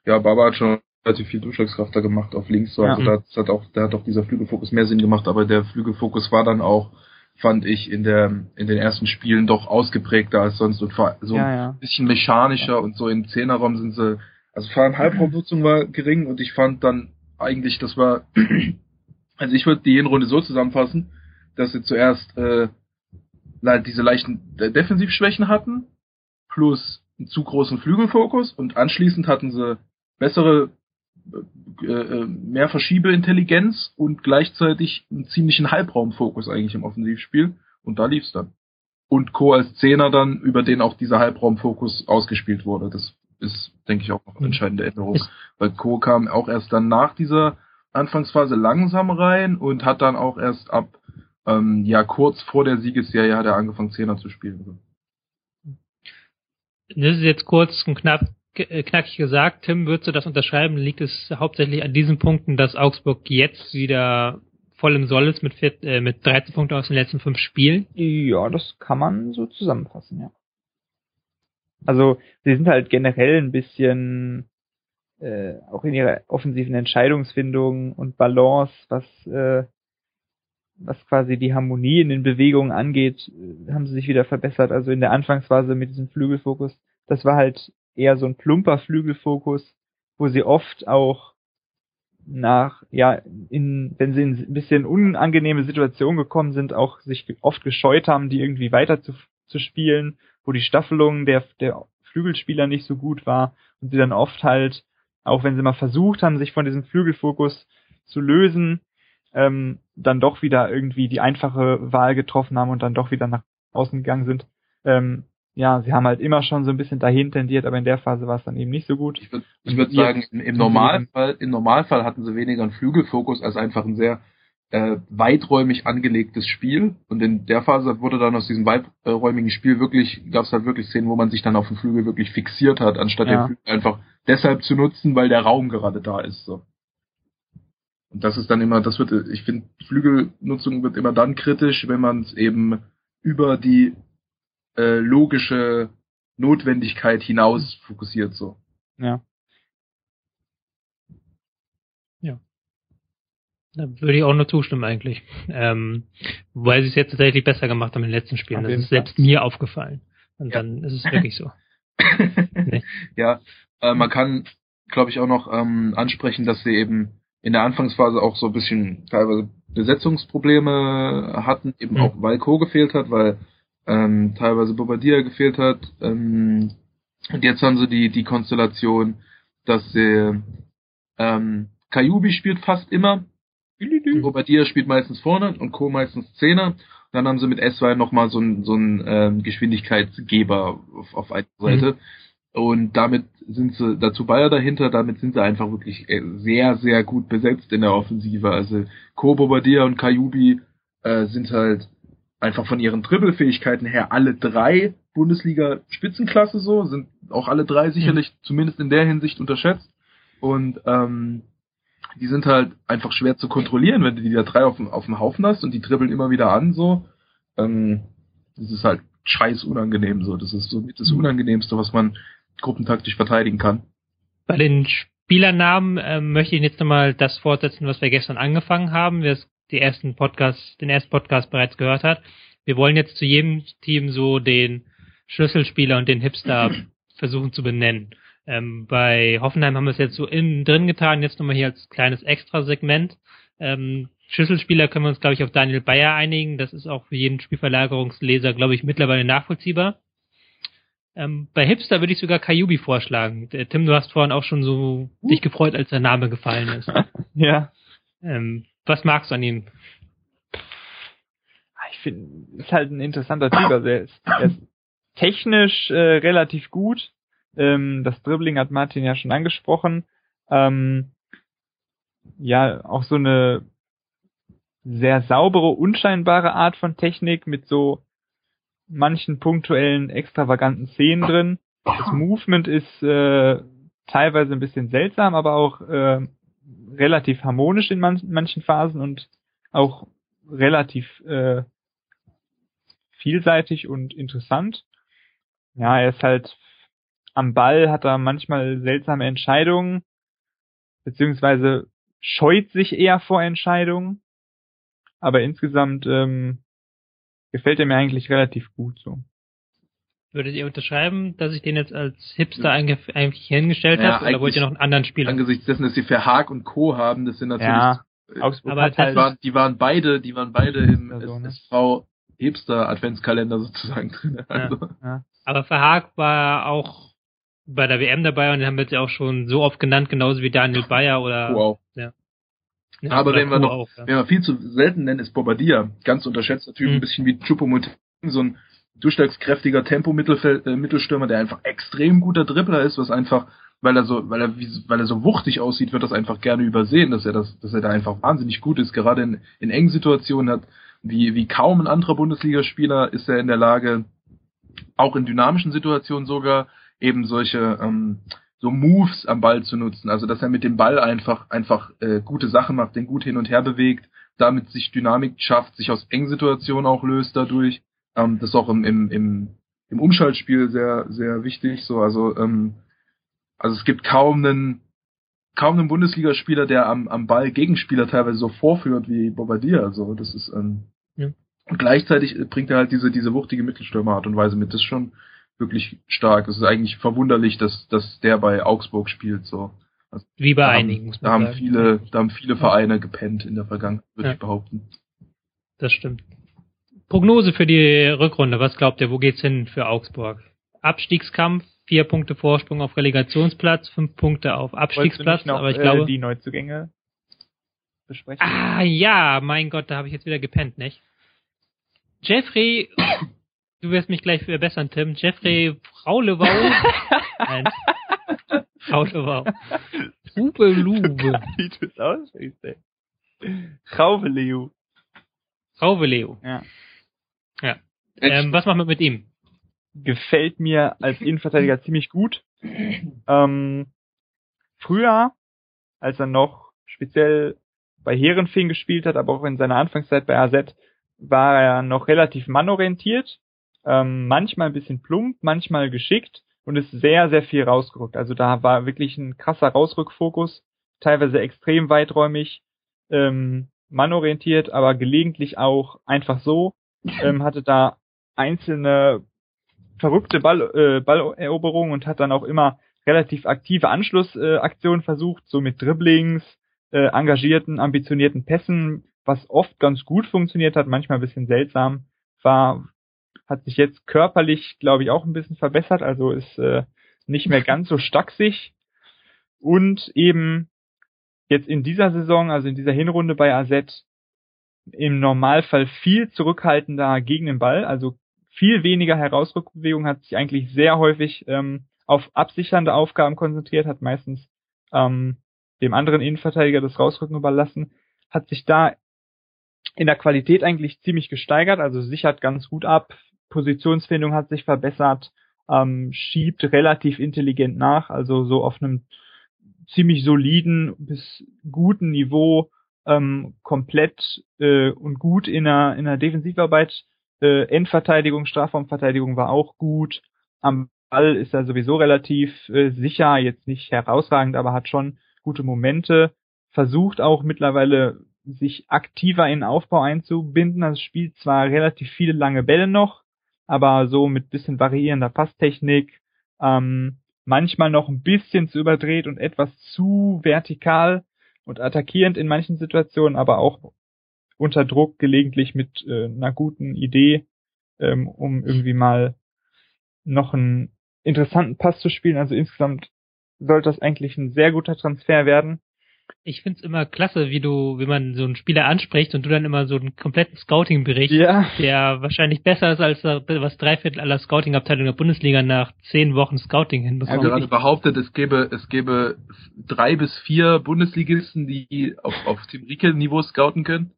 ja, Baba hat schon relativ viel Durchschlagskraft da gemacht auf links, so. Ja. Also da hat auch, da hat auch dieser Flügelfokus mehr Sinn gemacht, aber der Flügelfokus war dann auch, fand ich, in der, in den ersten Spielen doch ausgeprägter als sonst und so ja, ja. ein bisschen mechanischer und so im Zehnerraum sind sie, also vor allem Halbraumnutzung war gering und ich fand dann eigentlich, das war, also ich würde die Hinrunde so zusammenfassen, dass sie zuerst äh, diese leichten Defensivschwächen hatten, plus einen zu großen Flügelfokus und anschließend hatten sie bessere, äh, äh, mehr Verschiebeintelligenz und gleichzeitig einen ziemlichen Halbraumfokus eigentlich im Offensivspiel und da lief's dann. Und Co. als Zehner dann, über den auch dieser Halbraumfokus ausgespielt wurde. Das ist, denke ich, auch noch eine entscheidende Änderung. Weil Co. kam auch erst dann nach dieser Anfangsphase langsam rein und hat dann auch erst ab ähm, ja kurz vor der Siegesserie hat er angefangen Zehner zu spielen. Das ist jetzt kurz und knapp knackig gesagt. Tim, würdest du das unterschreiben? Liegt es hauptsächlich an diesen Punkten, dass Augsburg jetzt wieder voll im Soll ist mit, vier, äh, mit 13 Punkten aus den letzten fünf Spielen? Ja, das kann man so zusammenfassen, ja. Also sie sind halt generell ein bisschen äh, auch in ihrer offensiven Entscheidungsfindung und Balance, was äh, was quasi die Harmonie in den Bewegungen angeht, äh, haben sie sich wieder verbessert. Also in der Anfangsphase mit diesem Flügelfokus, das war halt eher so ein plumper Flügelfokus, wo sie oft auch nach, ja, in, wenn sie in ein bisschen unangenehme Situationen gekommen sind, auch sich oft gescheut haben, die irgendwie weiter zu, zu spielen, wo die Staffelung der, der Flügelspieler nicht so gut war und sie dann oft halt, auch wenn sie mal versucht haben, sich von diesem Flügelfokus zu lösen, ähm, dann doch wieder irgendwie die einfache Wahl getroffen haben und dann doch wieder nach außen gegangen sind. Ähm, ja, sie haben halt immer schon so ein bisschen dahin tendiert, aber in der Phase war es dann eben nicht so gut. Ich würde würd sagen, im, im Normalfall, im Normalfall hatten sie weniger einen Flügelfokus als einfach ein sehr äh, weiträumig angelegtes Spiel. Und in der Phase wurde dann aus diesem weiträumigen Spiel wirklich, gab es halt wirklich Szenen, wo man sich dann auf den Flügel wirklich fixiert hat, anstatt ja. den Flügel einfach deshalb zu nutzen, weil der Raum gerade da ist. So. Und das ist dann immer, das wird, ich finde, Flügelnutzung wird immer dann kritisch, wenn man es eben über die äh, logische Notwendigkeit hinaus fokussiert so. Ja. Ja. Da würde ich auch nur zustimmen eigentlich. Ähm, weil sie es jetzt tatsächlich besser gemacht haben in den letzten Spielen. das ist selbst mir aufgefallen. Und ja. dann ist es wirklich so. nee. Ja, äh, man kann, glaube ich, auch noch ähm, ansprechen, dass sie eben in der Anfangsphase auch so ein bisschen teilweise Besetzungsprobleme hatten, eben mhm. auch weil Co gefehlt hat, weil ähm, teilweise Bobadilla gefehlt hat. Ähm, und jetzt haben sie die, die Konstellation, dass sie ähm, Kayubi spielt fast immer. Bobadilla spielt meistens vorne und Co meistens Zehner. Dann haben sie mit S2 nochmal so einen so einen ähm, Geschwindigkeitsgeber auf, auf einer Seite. Mhm. Und damit sind sie, dazu Bayer dahinter, damit sind sie einfach wirklich äh, sehr, sehr gut besetzt in der Offensive. Also Kobo Badia und Kayubi äh, sind halt einfach von ihren Dribbelfähigkeiten her alle drei Bundesliga-Spitzenklasse so, sind auch alle drei sicherlich mhm. zumindest in der Hinsicht unterschätzt. Und ähm, die sind halt einfach schwer zu kontrollieren, wenn du die da drei auf dem, auf dem Haufen hast und die dribbeln immer wieder an so. Ähm, das ist halt scheiß unangenehm so. Das ist so das Unangenehmste, was man gruppentaktisch verteidigen kann. Bei den Spielernamen äh, möchte ich jetzt nochmal das fortsetzen, was wir gestern angefangen haben, wer die ersten Podcast, den ersten Podcast bereits gehört hat. Wir wollen jetzt zu jedem Team so den Schlüsselspieler und den Hipster versuchen zu benennen. Ähm, bei Hoffenheim haben wir es jetzt so innen drin getan, jetzt nochmal hier als kleines Extra-Segment. Ähm, Schlüsselspieler können wir uns, glaube ich, auf Daniel Bayer einigen. Das ist auch für jeden Spielverlagerungsleser, glaube ich, mittlerweile nachvollziehbar. Ähm, bei Hipster würde ich sogar Kayubi vorschlagen. Der, Tim, du hast vorhin auch schon so uh. dich gefreut, als der Name gefallen ist. ja. Ähm, was magst du an ihm? Ich finde, ist halt ein interessanter Typ. Also er ist, er ist technisch äh, relativ gut. Ähm, das Dribbling hat Martin ja schon angesprochen. Ähm, ja, auch so eine sehr saubere, unscheinbare Art von Technik mit so manchen punktuellen, extravaganten Szenen drin. Das Movement ist äh, teilweise ein bisschen seltsam, aber auch äh, relativ harmonisch in man manchen Phasen und auch relativ äh, vielseitig und interessant. Ja, er ist halt am Ball, hat er manchmal seltsame Entscheidungen, beziehungsweise scheut sich eher vor Entscheidungen. Aber insgesamt ähm, gefällt er mir eigentlich relativ gut so. Würdet ihr unterschreiben, dass ich den jetzt als Hipster eigentlich hingestellt ja, habe, oder wollt ihr noch einen anderen Spieler? Angesichts dessen, dass sie Verhaag und Co. haben, das sind natürlich ja, Augsburg aber halt die, waren, die waren beide, die waren beide im? SV Hipster Adventskalender sozusagen drin. Also. Ja, ja. Aber Verhaag war auch bei der WM dabei und den haben wir jetzt ja auch schon so oft genannt, genauso wie Daniel Bayer oder. Wow. Ja. ja aber wenn wir noch, auch, ja. wenn wir viel zu selten nennen, ist Bobadilla. Ganz unterschätzter Typ, mhm. ein bisschen wie Chupomoting, so ein durchschlagskräftiger Tempo-Mittelstürmer, äh, der einfach extrem guter Dribbler ist, was einfach, weil er so, weil er, weil er so wuchtig aussieht, wird das einfach gerne übersehen, dass er das, dass er da einfach wahnsinnig gut ist. Gerade in, in engen Situationen hat, wie, wie kaum ein anderer Bundesligaspieler ist er in der Lage, auch in dynamischen Situationen sogar eben solche ähm, so Moves am Ball zu nutzen. Also dass er mit dem Ball einfach einfach äh, gute Sachen macht, den gut hin und her bewegt, damit sich Dynamik schafft, sich aus engen Situationen auch löst dadurch. Ähm, das ist auch im, im, im, im Umschaltspiel sehr sehr wichtig. So also ähm, also es gibt kaum einen kaum einen Bundesligaspieler, der am, am Ball Gegenspieler teilweise so vorführt wie Bobadilla. Also das ist ähm, ja. und gleichzeitig bringt er halt diese diese wuchtige Mittelstürmerart und Weise mit. Das ist schon wirklich stark. Es ist eigentlich verwunderlich, dass, dass der bei Augsburg spielt. So. Also, Wie bei einigen, man da sagen. Haben viele, da haben viele Vereine gepennt in der Vergangenheit, würde ja. ich behaupten. Das stimmt. Prognose für die Rückrunde. Was glaubt ihr, wo geht's hin für Augsburg? Abstiegskampf, vier Punkte Vorsprung auf Relegationsplatz, fünf Punkte auf Abstiegsplatz, noch, aber ich glaube. Äh, die Neuzugänge besprechen. Ah ja, mein Gott, da habe ich jetzt wieder gepennt, nicht? Jeffrey du wirst mich gleich verbessern, Tim. Jeffrey Fraulewau. Nein. Fraulewau. Rube Lube. Wie du es aussprichst, ey. Rauveleu. Rauveleu. Ja. Ähm, was machen wir mit ihm? Gefällt mir als Innenverteidiger ziemlich gut. Ähm, früher, als er noch speziell bei Herenfing gespielt hat, aber auch in seiner Anfangszeit bei AZ, war er noch relativ mannorientiert ähm, manchmal ein bisschen plump, manchmal geschickt und ist sehr, sehr viel rausgerückt. Also da war wirklich ein krasser Rausrückfokus, teilweise extrem weiträumig, ähm, mannorientiert, aber gelegentlich auch einfach so, ähm, hatte da einzelne verrückte Ball, äh, Balleroberungen und hat dann auch immer relativ aktive Anschlussaktionen äh, versucht, so mit Dribblings, äh, engagierten, ambitionierten Pässen, was oft ganz gut funktioniert hat, manchmal ein bisschen seltsam war, hat sich jetzt körperlich, glaube ich, auch ein bisschen verbessert, also ist äh, nicht mehr ganz so stacksig. Und eben jetzt in dieser Saison, also in dieser Hinrunde bei AZ, im Normalfall viel zurückhaltender gegen den Ball, also viel weniger Herausrückbewegung, hat sich eigentlich sehr häufig ähm, auf absichernde Aufgaben konzentriert, hat meistens ähm, dem anderen Innenverteidiger das Rausrücken überlassen, hat sich da in der Qualität eigentlich ziemlich gesteigert, also sichert ganz gut ab, Positionsfindung hat sich verbessert, ähm, schiebt relativ intelligent nach, also so auf einem ziemlich soliden bis guten Niveau ähm, komplett äh, und gut in der, in der Defensivarbeit. Äh, Endverteidigung, Strafraumverteidigung war auch gut. Am Ball ist er sowieso relativ äh, sicher, jetzt nicht herausragend, aber hat schon gute Momente. Versucht auch mittlerweile sich aktiver in den Aufbau einzubinden. Also spielt zwar relativ viele lange Bälle noch, aber so mit bisschen variierender Passtechnik, ähm, manchmal noch ein bisschen zu überdreht und etwas zu vertikal und attackierend in manchen Situationen, aber auch unter Druck, gelegentlich mit äh, einer guten Idee, ähm, um irgendwie mal noch einen interessanten Pass zu spielen. Also insgesamt sollte das eigentlich ein sehr guter Transfer werden ich find's immer klasse, wie du, wie man so einen Spieler anspricht und du dann immer so einen kompletten Scouting-Bericht, ja. der wahrscheinlich besser ist als was drei Viertel aller Scouting-Abteilungen der Bundesliga nach zehn Wochen Scouting hinbekommen. Ich habe gerade behauptet, es gäbe, es gäbe drei bis vier Bundesligisten, die auf, auf Team Rieke-Niveau scouten können.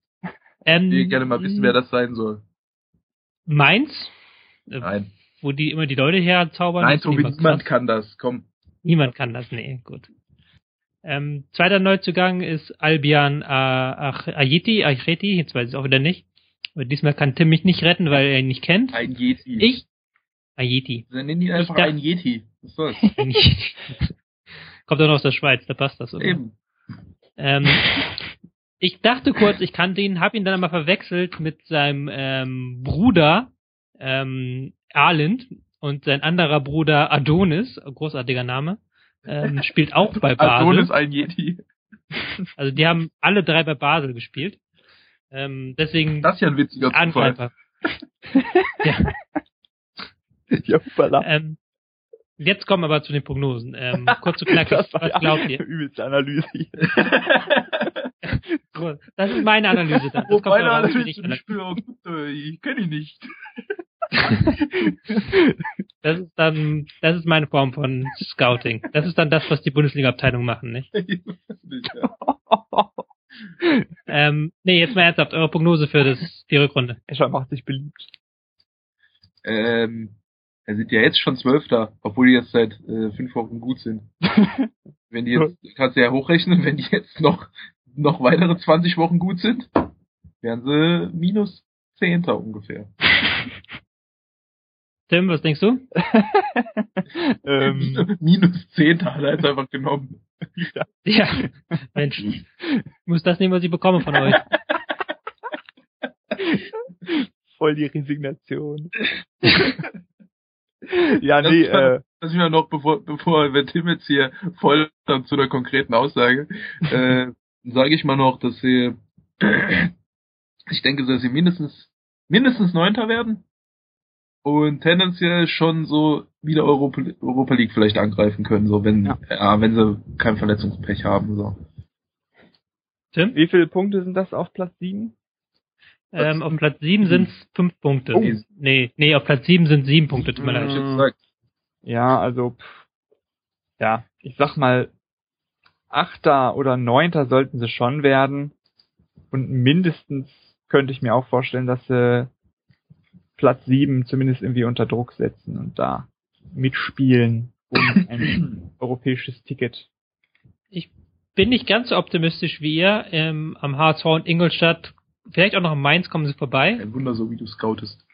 Ähm, ich gerne mal wissen, wer das sein soll. Mainz? Äh, Nein. Wo die immer die Leute herzaubern? Nein, Tobi, niemand kann das, komm. Niemand kann das, nee, gut. Ähm, zweiter Neuzugang ist Albian Ayeti, Ayeti, jetzt weiß ich auch wieder nicht. Aber diesmal kann Tim mich nicht retten, weil er ihn nicht kennt. Ein Yeti. Ich? Ayeti. Dann nennen ihn einfach ein Yeti. Was soll's? ein Yeti. Kommt doch noch aus der Schweiz, da passt das, oder? Eben. Ähm, ich dachte kurz, ich kannte ihn, habe ihn dann aber verwechselt mit seinem ähm, Bruder ähm, Arlind und sein anderer Bruder Adonis, großartiger Name ähm, spielt auch bei Basel. Ist ein Yeti. Also die haben alle drei bei Basel gespielt. Ähm, deswegen. Das ist ja ein witziger Angreifer. ja. ja ähm, jetzt kommen wir aber zu den Prognosen. Ähm, kurz und knackig, was ja glaubt ihr? Übelste Analyse. das ist meine Analyse dann. Das meine Analyse, ich, ich kenne ihn nicht. das ist dann, das ist meine Form von Scouting. Das ist dann das, was die Bundesliga-Abteilung machen, nicht? ähm, nee, jetzt mal ernsthaft, eure Prognose für das, die Rückrunde. Escher macht sich beliebt. Ähm, er sind ja jetzt schon Zwölfter, obwohl die jetzt seit äh, fünf Wochen gut sind. wenn die jetzt, kannst du ja hochrechnen, wenn die jetzt noch, noch weitere 20 Wochen gut sind, wären sie minus Zehnter ungefähr. Tim, was denkst du? ähm, Minus 10 hat er jetzt einfach genommen. Ja. ja, Mensch. Ich muss das nehmen, was ich bekomme von euch. Voll die Resignation. ja, nee, äh. Das ist ja noch, bevor, bevor wir Tim jetzt hier voll dann zu einer konkreten Aussage, äh, sage ich mal noch, dass sie, ich denke, dass sie mindestens, mindestens Neunter werden und tendenziell schon so wieder Europa, Europa League vielleicht angreifen können, so wenn ja. ja. wenn sie kein Verletzungspech haben. So. Tim? Wie viele Punkte sind das auf Platz 7? Ähm, auf Platz 7 sind es 5 Punkte. Oh. Nee, nee, auf Platz 7 sind 7 Punkte, tut mir leid. Ja, also pff, ja, ich sag mal, Achter oder Neunter sollten sie schon werden. Und mindestens könnte ich mir auch vorstellen, dass sie Platz 7 zumindest irgendwie unter Druck setzen und da mitspielen um ein europäisches Ticket. Ich bin nicht ganz so optimistisch wie ihr. Ähm, am HSV und Ingolstadt, vielleicht auch noch in Mainz kommen sie vorbei. Ein Wunder, so wie du scoutest.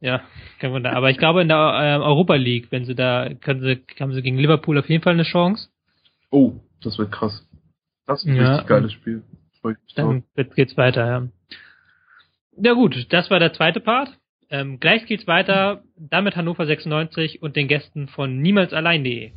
Ja, kein Wunder. Aber ich glaube in der äh, Europa League, wenn sie da, können sie, haben sie gegen Liverpool auf jeden Fall eine Chance. Oh, das wird krass. Das ist ein ja, richtig geiles Spiel. Dann geht's weiter, ja. Ja gut, das war der zweite Part. Ähm, gleich geht's weiter, damit Hannover 96 und den Gästen von niemalsallein.de.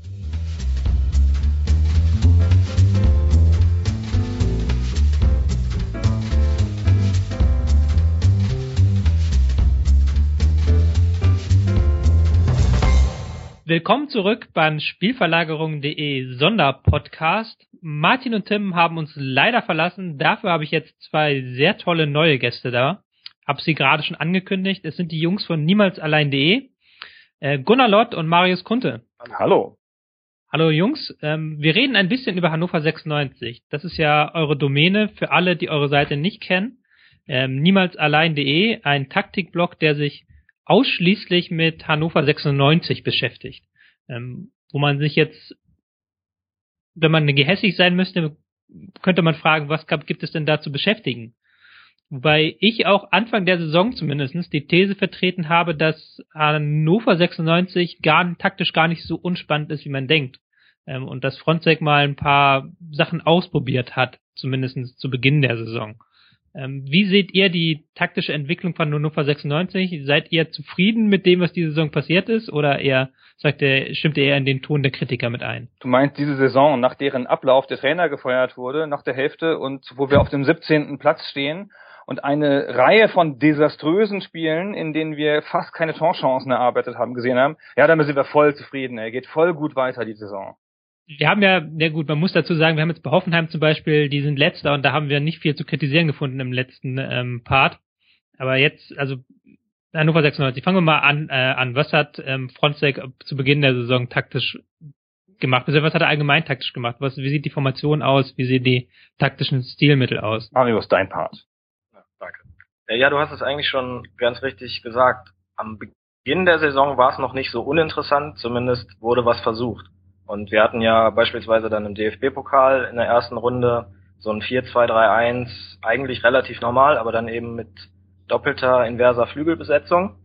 Willkommen zurück beim Spielverlagerung.de Sonderpodcast. Martin und Tim haben uns leider verlassen. Dafür habe ich jetzt zwei sehr tolle neue Gäste da. Hab sie gerade schon angekündigt. Es sind die Jungs von niemalsallein.de. Äh, Gunnar Lott und Marius Kunte. Hallo. Hallo Jungs, ähm, wir reden ein bisschen über Hannover 96. Das ist ja eure Domäne für alle, die eure Seite nicht kennen. Ähm, niemalsallein.de, ein Taktikblog, der sich ausschließlich mit Hannover 96 beschäftigt. Ähm, wo man sich jetzt, wenn man gehässig sein müsste, könnte man fragen, was gibt es denn da zu beschäftigen? Wobei ich auch Anfang der Saison zumindestens die These vertreten habe, dass Hannover 96 gar, taktisch gar nicht so unspannend ist, wie man denkt. Ähm, und dass Fronzek mal ein paar Sachen ausprobiert hat, zumindestens zu Beginn der Saison. Ähm, wie seht ihr die taktische Entwicklung von Hannover 96? Seid ihr zufrieden mit dem, was diese Saison passiert ist? Oder eher, sagt ihr, stimmt ihr eher in den Ton der Kritiker mit ein? Du meinst diese Saison, nach deren Ablauf der Trainer gefeuert wurde, nach der Hälfte und wo wir auf dem 17. Platz stehen und eine Reihe von desaströsen Spielen, in denen wir fast keine Torchancen erarbeitet haben, gesehen haben, ja, damit sind wir voll zufrieden. Er geht voll gut weiter die Saison. Wir haben ja, ja gut, man muss dazu sagen, wir haben jetzt bei Hoffenheim zum Beispiel, die sind letzter und da haben wir nicht viel zu kritisieren gefunden im letzten ähm, Part. Aber jetzt, also Hannover 96, fangen wir mal an, äh, an. Was hat ähm, Fronzek zu Beginn der Saison taktisch gemacht? Also was hat er allgemein taktisch gemacht? Was, wie sieht die Formation aus? Wie sehen die taktischen Stilmittel aus? Marius, dein Part. Danke. Äh, ja, du hast es eigentlich schon ganz richtig gesagt. Am Beginn der Saison war es noch nicht so uninteressant, zumindest wurde was versucht. Und wir hatten ja beispielsweise dann im DFB-Pokal in der ersten Runde so ein 4-2-3-1, eigentlich relativ normal, aber dann eben mit doppelter inverser Flügelbesetzung.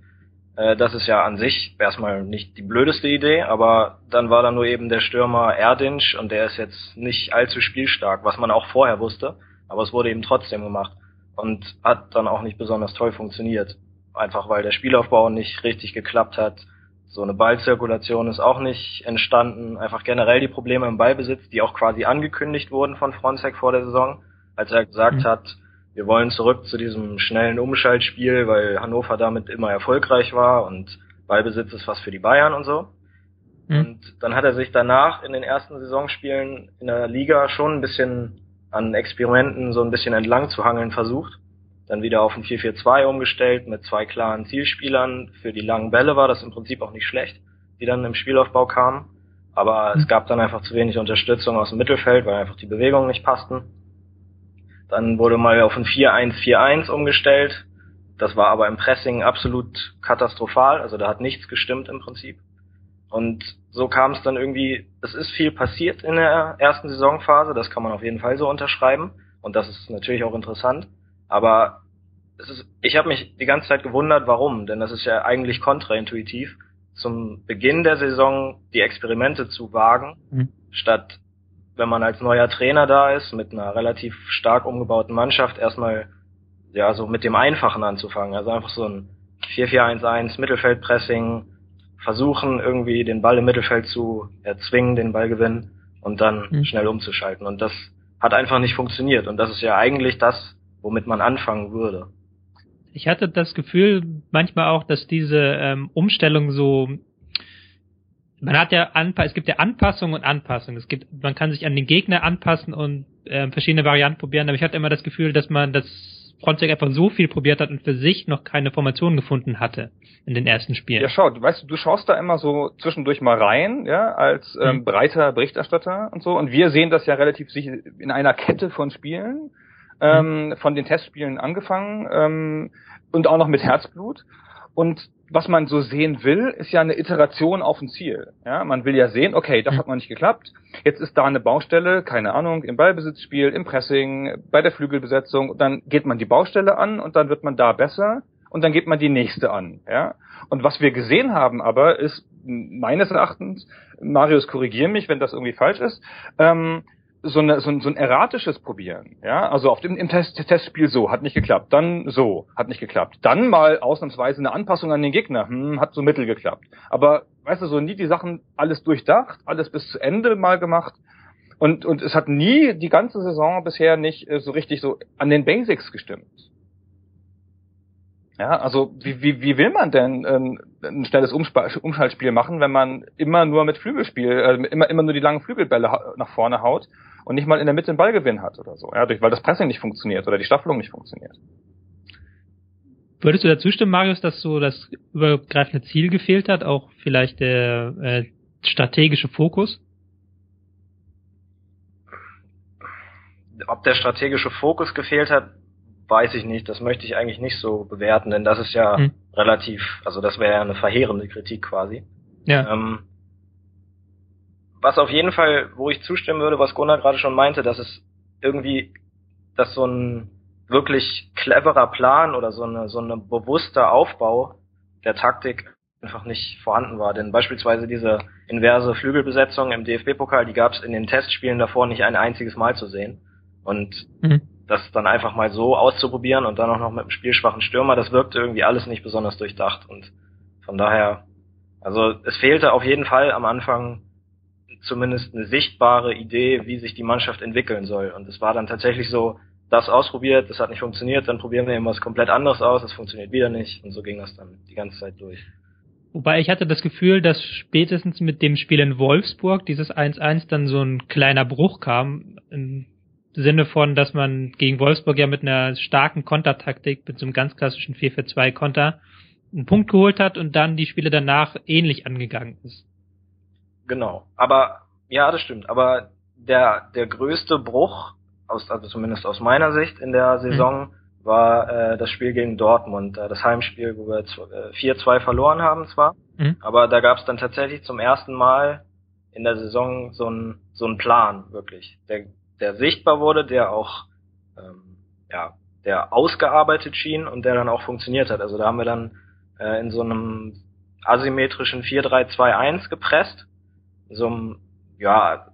Äh, das ist ja an sich erstmal nicht die blödeste Idee, aber dann war da nur eben der Stürmer Erdinch und der ist jetzt nicht allzu spielstark, was man auch vorher wusste, aber es wurde eben trotzdem gemacht und hat dann auch nicht besonders toll funktioniert. Einfach weil der Spielaufbau nicht richtig geklappt hat. So eine Ballzirkulation ist auch nicht entstanden. Einfach generell die Probleme im Ballbesitz, die auch quasi angekündigt wurden von Fronzek vor der Saison, als er gesagt mhm. hat, wir wollen zurück zu diesem schnellen Umschaltspiel, weil Hannover damit immer erfolgreich war und Ballbesitz ist was für die Bayern und so. Mhm. Und dann hat er sich danach in den ersten Saisonspielen in der Liga schon ein bisschen an Experimenten so ein bisschen entlang zu hangeln versucht. Dann wieder auf ein 4-4-2 umgestellt mit zwei klaren Zielspielern. Für die langen Bälle war das im Prinzip auch nicht schlecht, die dann im Spielaufbau kamen. Aber es mhm. gab dann einfach zu wenig Unterstützung aus dem Mittelfeld, weil einfach die Bewegungen nicht passten. Dann wurde mal auf ein 4-1-4-1 umgestellt. Das war aber im Pressing absolut katastrophal. Also da hat nichts gestimmt im Prinzip. Und so kam es dann irgendwie, es ist viel passiert in der ersten Saisonphase, das kann man auf jeden Fall so unterschreiben. Und das ist natürlich auch interessant. Aber es ist, ich habe mich die ganze Zeit gewundert, warum. Denn das ist ja eigentlich kontraintuitiv, zum Beginn der Saison die Experimente zu wagen, mhm. statt wenn man als neuer Trainer da ist, mit einer relativ stark umgebauten Mannschaft, erstmal ja so mit dem Einfachen anzufangen. Also einfach so ein 4-4-1-1, Mittelfeldpressing, versuchen irgendwie den Ball im Mittelfeld zu erzwingen, den Ballgewinn und dann mhm. schnell umzuschalten. Und das hat einfach nicht funktioniert. Und das ist ja eigentlich das, womit man anfangen würde. Ich hatte das Gefühl manchmal auch, dass diese ähm, Umstellung so man hat ja Anpa es gibt ja Anpassung und Anpassung. Es gibt, man kann sich an den Gegner anpassen und äh, verschiedene Varianten probieren, aber ich hatte immer das Gefühl, dass man das Fronzek einfach so viel probiert hat und für sich noch keine Formation gefunden hatte in den ersten Spielen. Ja, schau, du weißt, du schaust da immer so zwischendurch mal rein, ja, als ähm, mhm. breiter Berichterstatter und so, und wir sehen das ja relativ sicher in einer Kette von Spielen, ähm, mhm. von den Testspielen angefangen ähm, und auch noch mit Herzblut. Und was man so sehen will, ist ja eine Iteration auf ein Ziel. Ja, man will ja sehen, okay, das hat noch nicht geklappt. Jetzt ist da eine Baustelle, keine Ahnung, im Ballbesitzspiel, im Pressing, bei der Flügelbesetzung. Dann geht man die Baustelle an und dann wird man da besser und dann geht man die nächste an. Ja, und was wir gesehen haben aber ist meines Erachtens, Marius korrigier mich, wenn das irgendwie falsch ist, ähm, so, eine, so, ein, so ein erratisches Probieren. Ja, also auf dem im Test, Testspiel so hat nicht geklappt, dann so hat nicht geklappt, dann mal ausnahmsweise eine Anpassung an den Gegner, hm, hat so mittel geklappt. Aber weißt du, so nie die Sachen alles durchdacht, alles bis zu Ende mal gemacht. Und, und es hat nie die ganze Saison bisher nicht äh, so richtig so an den Basics gestimmt. Ja, also wie, wie, wie will man denn ähm, ein schnelles Umschaltspiel machen, wenn man immer nur mit Flügelspiel, äh, immer, immer nur die langen Flügelbälle nach vorne haut und nicht mal in der Mitte den Ballgewinn hat oder so, ja, durch, weil das Pressing nicht funktioniert oder die Staffelung nicht funktioniert. Würdest du dazu stimmen, Marius, dass so das übergreifende Ziel gefehlt hat, auch vielleicht der äh, strategische Fokus? Ob der strategische Fokus gefehlt hat, weiß ich nicht. Das möchte ich eigentlich nicht so bewerten, denn das ist ja hm. relativ, also das wäre ja eine verheerende Kritik quasi. Ja. Ähm, was auf jeden Fall, wo ich zustimmen würde, was Gunnar gerade schon meinte, dass es irgendwie, dass so ein wirklich cleverer Plan oder so eine, so eine bewusster Aufbau der Taktik einfach nicht vorhanden war. Denn beispielsweise diese inverse Flügelbesetzung im DFB-Pokal, die gab es in den Testspielen davor nicht ein einziges Mal zu sehen. Und mhm. das dann einfach mal so auszuprobieren und dann auch noch mit einem spielschwachen Stürmer, das wirkte irgendwie alles nicht besonders durchdacht. Und von daher, also es fehlte auf jeden Fall am Anfang zumindest eine sichtbare Idee, wie sich die Mannschaft entwickeln soll. Und es war dann tatsächlich so, das ausprobiert, das hat nicht funktioniert, dann probieren wir eben was komplett anderes aus, das funktioniert wieder nicht und so ging das dann die ganze Zeit durch. Wobei ich hatte das Gefühl, dass spätestens mit dem Spiel in Wolfsburg dieses 1-1 dann so ein kleiner Bruch kam. Im Sinne von, dass man gegen Wolfsburg ja mit einer starken Kontertaktik, mit so einem ganz klassischen 4-4-2-Konter, einen Punkt geholt hat und dann die Spiele danach ähnlich angegangen ist. Genau. Aber, ja, das stimmt. Aber der, der größte Bruch, aus, also zumindest aus meiner Sicht in der Saison, mhm war äh, das Spiel gegen Dortmund, äh, das Heimspiel, wo wir äh, 4-2 verloren haben zwar, mhm. aber da gab es dann tatsächlich zum ersten Mal in der Saison so ein so ein Plan wirklich, der der sichtbar wurde, der auch ähm, ja der ausgearbeitet schien und der dann auch funktioniert hat. Also da haben wir dann äh, in so einem asymmetrischen 4-3-2-1 gepresst, so einem ja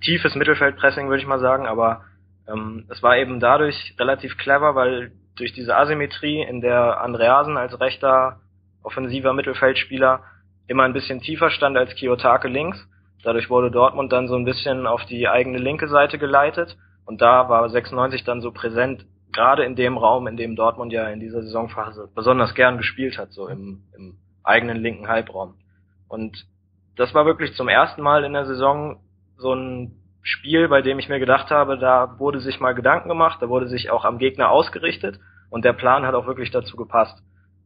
tiefes Mittelfeldpressing würde ich mal sagen, aber ähm, es war eben dadurch relativ clever, weil durch diese Asymmetrie, in der Andreasen als rechter offensiver Mittelfeldspieler immer ein bisschen tiefer stand als Kiyotake links. Dadurch wurde Dortmund dann so ein bisschen auf die eigene linke Seite geleitet und da war 96 dann so präsent, gerade in dem Raum, in dem Dortmund ja in dieser Saisonphase besonders gern gespielt hat, so im, im eigenen linken Halbraum. Und das war wirklich zum ersten Mal in der Saison so ein Spiel, bei dem ich mir gedacht habe, da wurde sich mal Gedanken gemacht, da wurde sich auch am Gegner ausgerichtet und der Plan hat auch wirklich dazu gepasst.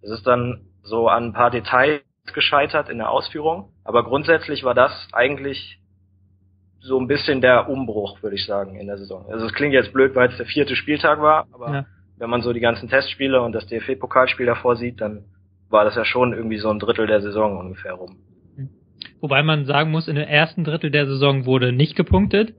Es ist dann so an ein paar Details gescheitert in der Ausführung, aber grundsätzlich war das eigentlich so ein bisschen der Umbruch, würde ich sagen, in der Saison. Also es klingt jetzt blöd, weil es der vierte Spieltag war, aber ja. wenn man so die ganzen Testspiele und das DFB-Pokalspiel davor sieht, dann war das ja schon irgendwie so ein Drittel der Saison ungefähr rum. Wobei man sagen muss, in der ersten Drittel der Saison wurde nicht gepunktet.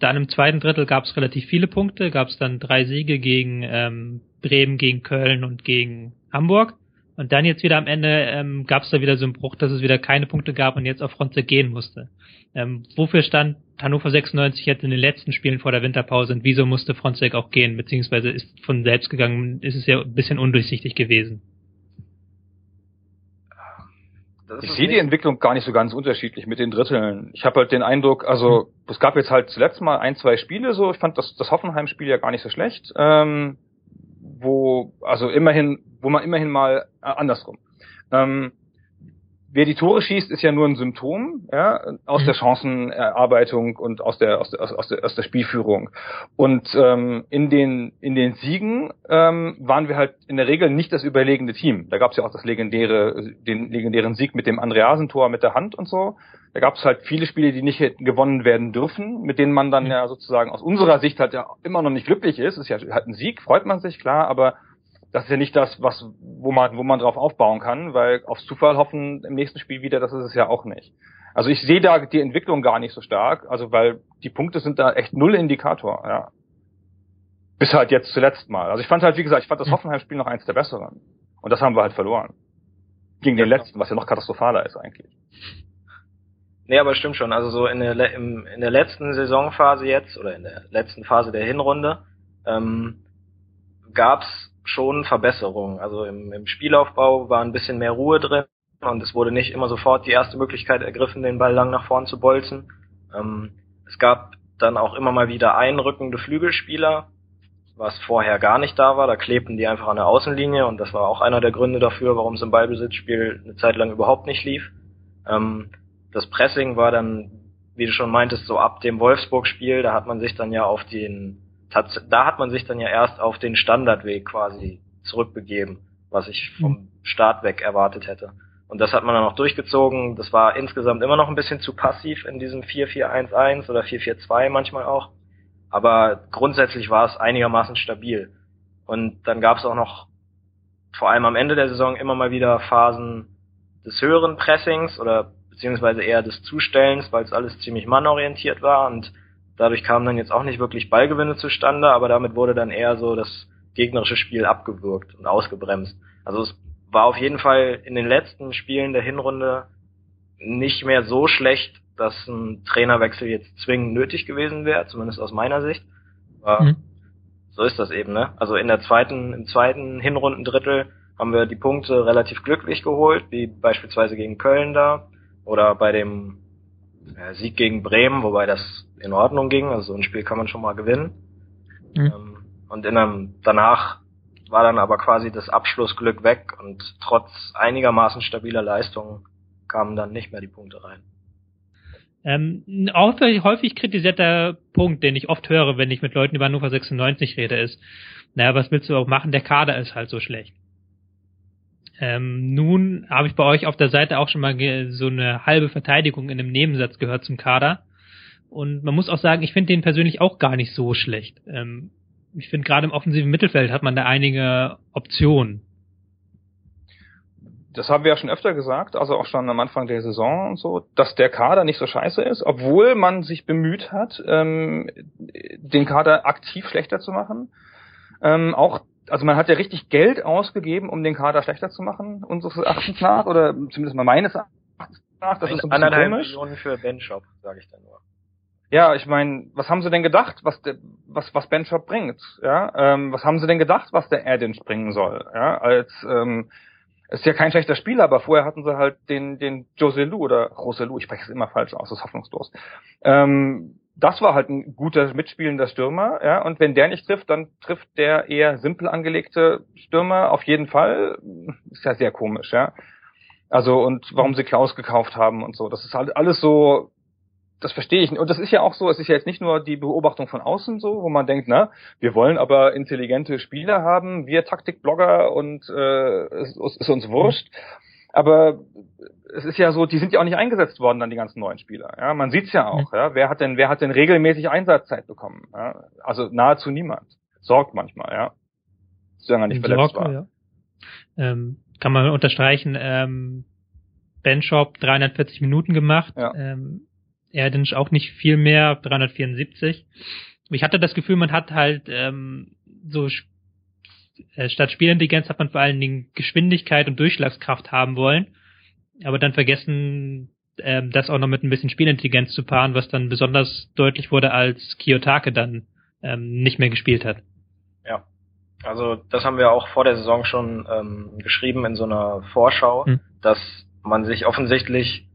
Dann im zweiten Drittel gab es relativ viele Punkte, gab es dann drei Siege gegen ähm, Bremen, gegen Köln und gegen Hamburg. Und dann jetzt wieder am Ende ähm, gab es da wieder so einen Bruch, dass es wieder keine Punkte gab und jetzt auf Fronte gehen musste. Ähm, wofür stand Hannover 96 jetzt in den letzten Spielen vor der Winterpause und wieso musste Fronzek auch gehen, beziehungsweise ist von selbst gegangen, ist es ja ein bisschen undurchsichtig gewesen ich sehe die Entwicklung gar nicht so ganz unterschiedlich mit den Dritteln. Ich habe halt den Eindruck, also es gab jetzt halt zuletzt mal ein, zwei Spiele so. Ich fand das, das Hoffenheim-Spiel ja gar nicht so schlecht, ähm, wo also immerhin, wo man immerhin mal äh, andersrum. Ähm, wer die Tore schießt, ist ja nur ein Symptom ja, aus mhm. der Chancenerarbeitung und aus der aus der, aus der, aus der Spielführung. Und ähm, in den in den Siegen ähm, waren wir halt in der Regel nicht das überlegene Team. Da gab es ja auch das legendäre den legendären Sieg mit dem Andreasentor mit der Hand und so. Da gab es halt viele Spiele, die nicht gewonnen werden dürfen, mit denen man dann mhm. ja sozusagen aus unserer Sicht halt ja immer noch nicht glücklich ist. Ist ja halt ein Sieg, freut man sich klar, aber das ist ja nicht das, was, wo man, wo man drauf aufbauen kann, weil aufs Zufall hoffen im nächsten Spiel wieder, das ist es ja auch nicht. Also ich sehe da die Entwicklung gar nicht so stark, also weil die Punkte sind da echt null Indikator, ja. Bis halt jetzt zuletzt mal. Also ich fand halt, wie gesagt, ich fand das hm. Hoffenheim-Spiel noch eins der besseren. Und das haben wir halt verloren. Gegen den letzten, was ja noch katastrophaler ist eigentlich. Nee, aber stimmt schon. Also so in der, im, in der letzten Saisonphase jetzt, oder in der letzten Phase der Hinrunde, ähm, gab's schon Verbesserungen. Also im, im Spielaufbau war ein bisschen mehr Ruhe drin und es wurde nicht immer sofort die erste Möglichkeit ergriffen, den Ball lang nach vorn zu bolzen. Ähm, es gab dann auch immer mal wieder einrückende Flügelspieler, was vorher gar nicht da war. Da klebten die einfach an der Außenlinie und das war auch einer der Gründe dafür, warum es im Ballbesitzspiel eine Zeit lang überhaupt nicht lief. Ähm, das Pressing war dann, wie du schon meintest, so ab dem Wolfsburg-Spiel, da hat man sich dann ja auf den da hat man sich dann ja erst auf den Standardweg quasi zurückbegeben, was ich vom mhm. Start weg erwartet hätte. Und das hat man dann auch durchgezogen. Das war insgesamt immer noch ein bisschen zu passiv in diesem 4-4-1-1 oder 4-4-2 manchmal auch. Aber grundsätzlich war es einigermaßen stabil. Und dann gab es auch noch vor allem am Ende der Saison immer mal wieder Phasen des höheren Pressings oder beziehungsweise eher des Zustellens, weil es alles ziemlich mannorientiert war und Dadurch kamen dann jetzt auch nicht wirklich Ballgewinne zustande, aber damit wurde dann eher so das gegnerische Spiel abgewürgt und ausgebremst. Also es war auf jeden Fall in den letzten Spielen der Hinrunde nicht mehr so schlecht, dass ein Trainerwechsel jetzt zwingend nötig gewesen wäre, zumindest aus meiner Sicht. Aber mhm. so ist das eben, ne? Also in der zweiten, im zweiten Hinrundendrittel haben wir die Punkte relativ glücklich geholt, wie beispielsweise gegen Köln da oder bei dem Sieg gegen Bremen, wobei das in Ordnung ging. Also so ein Spiel kann man schon mal gewinnen. Mhm. Ähm, Und in einem, danach war dann aber quasi das Abschlussglück weg und trotz einigermaßen stabiler Leistungen kamen dann nicht mehr die Punkte rein. Ähm, häufig, häufig kritisierter Punkt, den ich oft höre, wenn ich mit Leuten über Hannover 96 rede, ist, naja, was willst du auch machen? Der Kader ist halt so schlecht. Ähm, nun habe ich bei euch auf der Seite auch schon mal so eine halbe Verteidigung in einem Nebensatz gehört zum Kader. Und man muss auch sagen, ich finde den persönlich auch gar nicht so schlecht. Ähm, ich finde gerade im offensiven Mittelfeld hat man da einige Optionen. Das haben wir ja schon öfter gesagt, also auch schon am Anfang der Saison und so, dass der Kader nicht so scheiße ist, obwohl man sich bemüht hat, ähm, den Kader aktiv schlechter zu machen. Ähm, auch also man hat ja richtig Geld ausgegeben, um den Kader schlechter zu machen, unseres Erachtens nach, oder zumindest mal meines Erachtens nach. Das Ein, ist so ein bisschen komisch. Millionen für Ben Shop, sage ich dann nur. Ja, ich meine, was haben sie denn gedacht, was der, was was Ben Shop bringt? Ja, ähm, was haben sie denn gedacht, was der Erdin bringen soll? Ja, als ähm, ist ja kein schlechter Spieler, aber vorher hatten sie halt den den Joselu oder Roselu, ich spreche es immer falsch aus, das ist hoffnungslos. Ähm, das war halt ein guter mitspielender Stürmer, ja, und wenn der nicht trifft, dann trifft der eher simpel angelegte Stürmer auf jeden Fall. Ist ja sehr komisch, ja. Also und warum sie Klaus gekauft haben und so, das ist halt alles so das verstehe ich. Und das ist ja auch so, es ist ja jetzt nicht nur die Beobachtung von außen so, wo man denkt, na, wir wollen aber intelligente Spieler haben, wir Taktikblogger und äh, es, ist uns wurscht. Aber es ist ja so, die sind ja auch nicht eingesetzt worden, dann die ganzen neuen Spieler. Ja, man sieht's ja auch. Ja, wer hat denn, wer hat denn regelmäßig Einsatzzeit bekommen? Ja? Also nahezu niemand. Sorgt manchmal, ja. Solange er nicht verletzt war. Ja. Ähm, kann man unterstreichen. Ähm, Ben Shop 340 Minuten gemacht. Ja. Ähm, Erdinch auch nicht viel mehr, 374. Ich hatte das Gefühl, man hat halt ähm, so statt Spielintelligenz hat man vor allen Dingen Geschwindigkeit und Durchschlagskraft haben wollen, aber dann vergessen, ähm, das auch noch mit ein bisschen Spielintelligenz zu paaren, was dann besonders deutlich wurde, als Kiyotake dann ähm, nicht mehr gespielt hat. Ja, also das haben wir auch vor der Saison schon ähm, geschrieben in so einer Vorschau, hm. dass man sich offensichtlich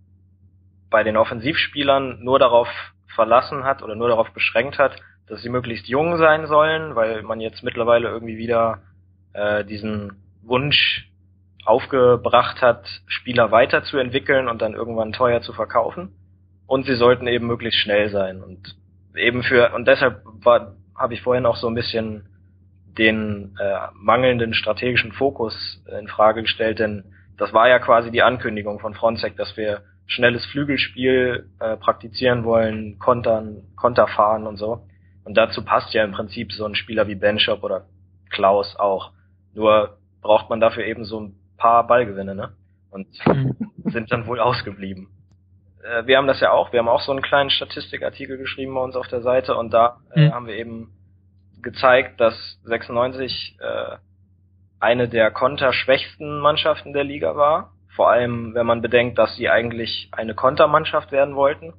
bei den Offensivspielern nur darauf verlassen hat oder nur darauf beschränkt hat, dass sie möglichst jung sein sollen, weil man jetzt mittlerweile irgendwie wieder äh, diesen Wunsch aufgebracht hat, Spieler weiterzuentwickeln und dann irgendwann teuer zu verkaufen. Und sie sollten eben möglichst schnell sein. Und eben für, und deshalb war, habe ich vorhin auch so ein bisschen den äh, mangelnden strategischen Fokus in Frage gestellt, denn das war ja quasi die Ankündigung von Fronzek, dass wir schnelles Flügelspiel äh, praktizieren wollen, kontern, Konter fahren und so. Und dazu passt ja im Prinzip so ein Spieler wie Benchop oder Klaus auch. Nur braucht man dafür eben so ein paar Ballgewinne, ne? Und mhm. sind dann wohl ausgeblieben. Äh, wir haben das ja auch, wir haben auch so einen kleinen Statistikartikel geschrieben bei uns auf der Seite und da äh, mhm. haben wir eben gezeigt, dass 96 äh, eine der konterschwächsten Mannschaften der Liga war vor allem, wenn man bedenkt, dass sie eigentlich eine Kontermannschaft werden wollten.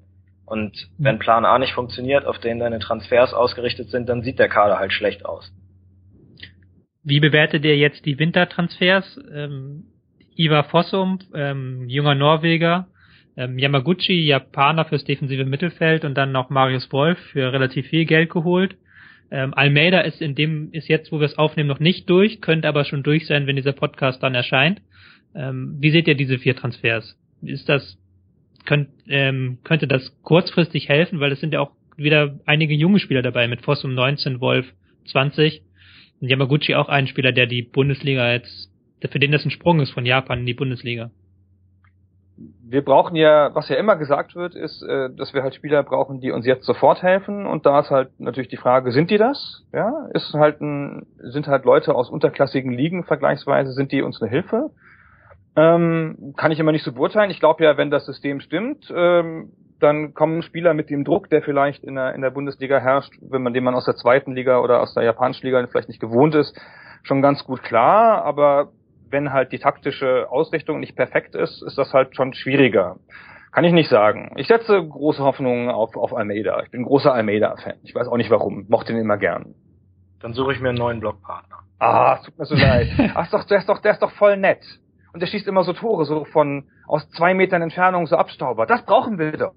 Und mhm. wenn Plan A nicht funktioniert, auf den deine Transfers ausgerichtet sind, dann sieht der Kader halt schlecht aus. Wie bewertet ihr jetzt die Wintertransfers? Ähm, Ivar Fossum, ähm, junger Norweger, ähm, Yamaguchi, Japaner fürs defensive Mittelfeld und dann noch Marius Wolf für relativ viel Geld geholt. Ähm, Almeida ist in dem, ist jetzt, wo wir es aufnehmen, noch nicht durch, könnte aber schon durch sein, wenn dieser Podcast dann erscheint. Ähm, wie seht ihr diese vier Transfers? Ist das, könnt, ähm, könnte das kurzfristig helfen? Weil es sind ja auch wieder einige junge Spieler dabei mit Voss um 19, Wolf 20 und Yamaguchi auch ein Spieler, der die Bundesliga jetzt, für den das ein Sprung ist von Japan in die Bundesliga. Wir brauchen ja, was ja immer gesagt wird, ist, äh, dass wir halt Spieler brauchen, die uns jetzt sofort helfen. Und da ist halt natürlich die Frage, sind die das? Ja, ist halt ein, sind halt Leute aus unterklassigen Ligen vergleichsweise, sind die uns eine Hilfe? Ähm, kann ich immer nicht so beurteilen. Ich glaube ja, wenn das System stimmt, ähm, dann kommen Spieler mit dem Druck, der vielleicht in der, in der Bundesliga herrscht, wenn man den man aus der zweiten Liga oder aus der japanischen Liga vielleicht nicht gewohnt ist, schon ganz gut klar. Aber wenn halt die taktische Ausrichtung nicht perfekt ist, ist das halt schon schwieriger. Kann ich nicht sagen. Ich setze große Hoffnungen auf, auf Almeida. Ich bin ein großer Almeida-Fan. Ich weiß auch nicht warum. Mochte ihn immer gern. Dann suche ich mir einen neuen Blockpartner. Ah, tut mir so leid. Ach, doch, der ist doch, der ist doch voll nett und der schießt immer so Tore, so von aus zwei Metern Entfernung, so Abstauber. Das brauchen wir doch.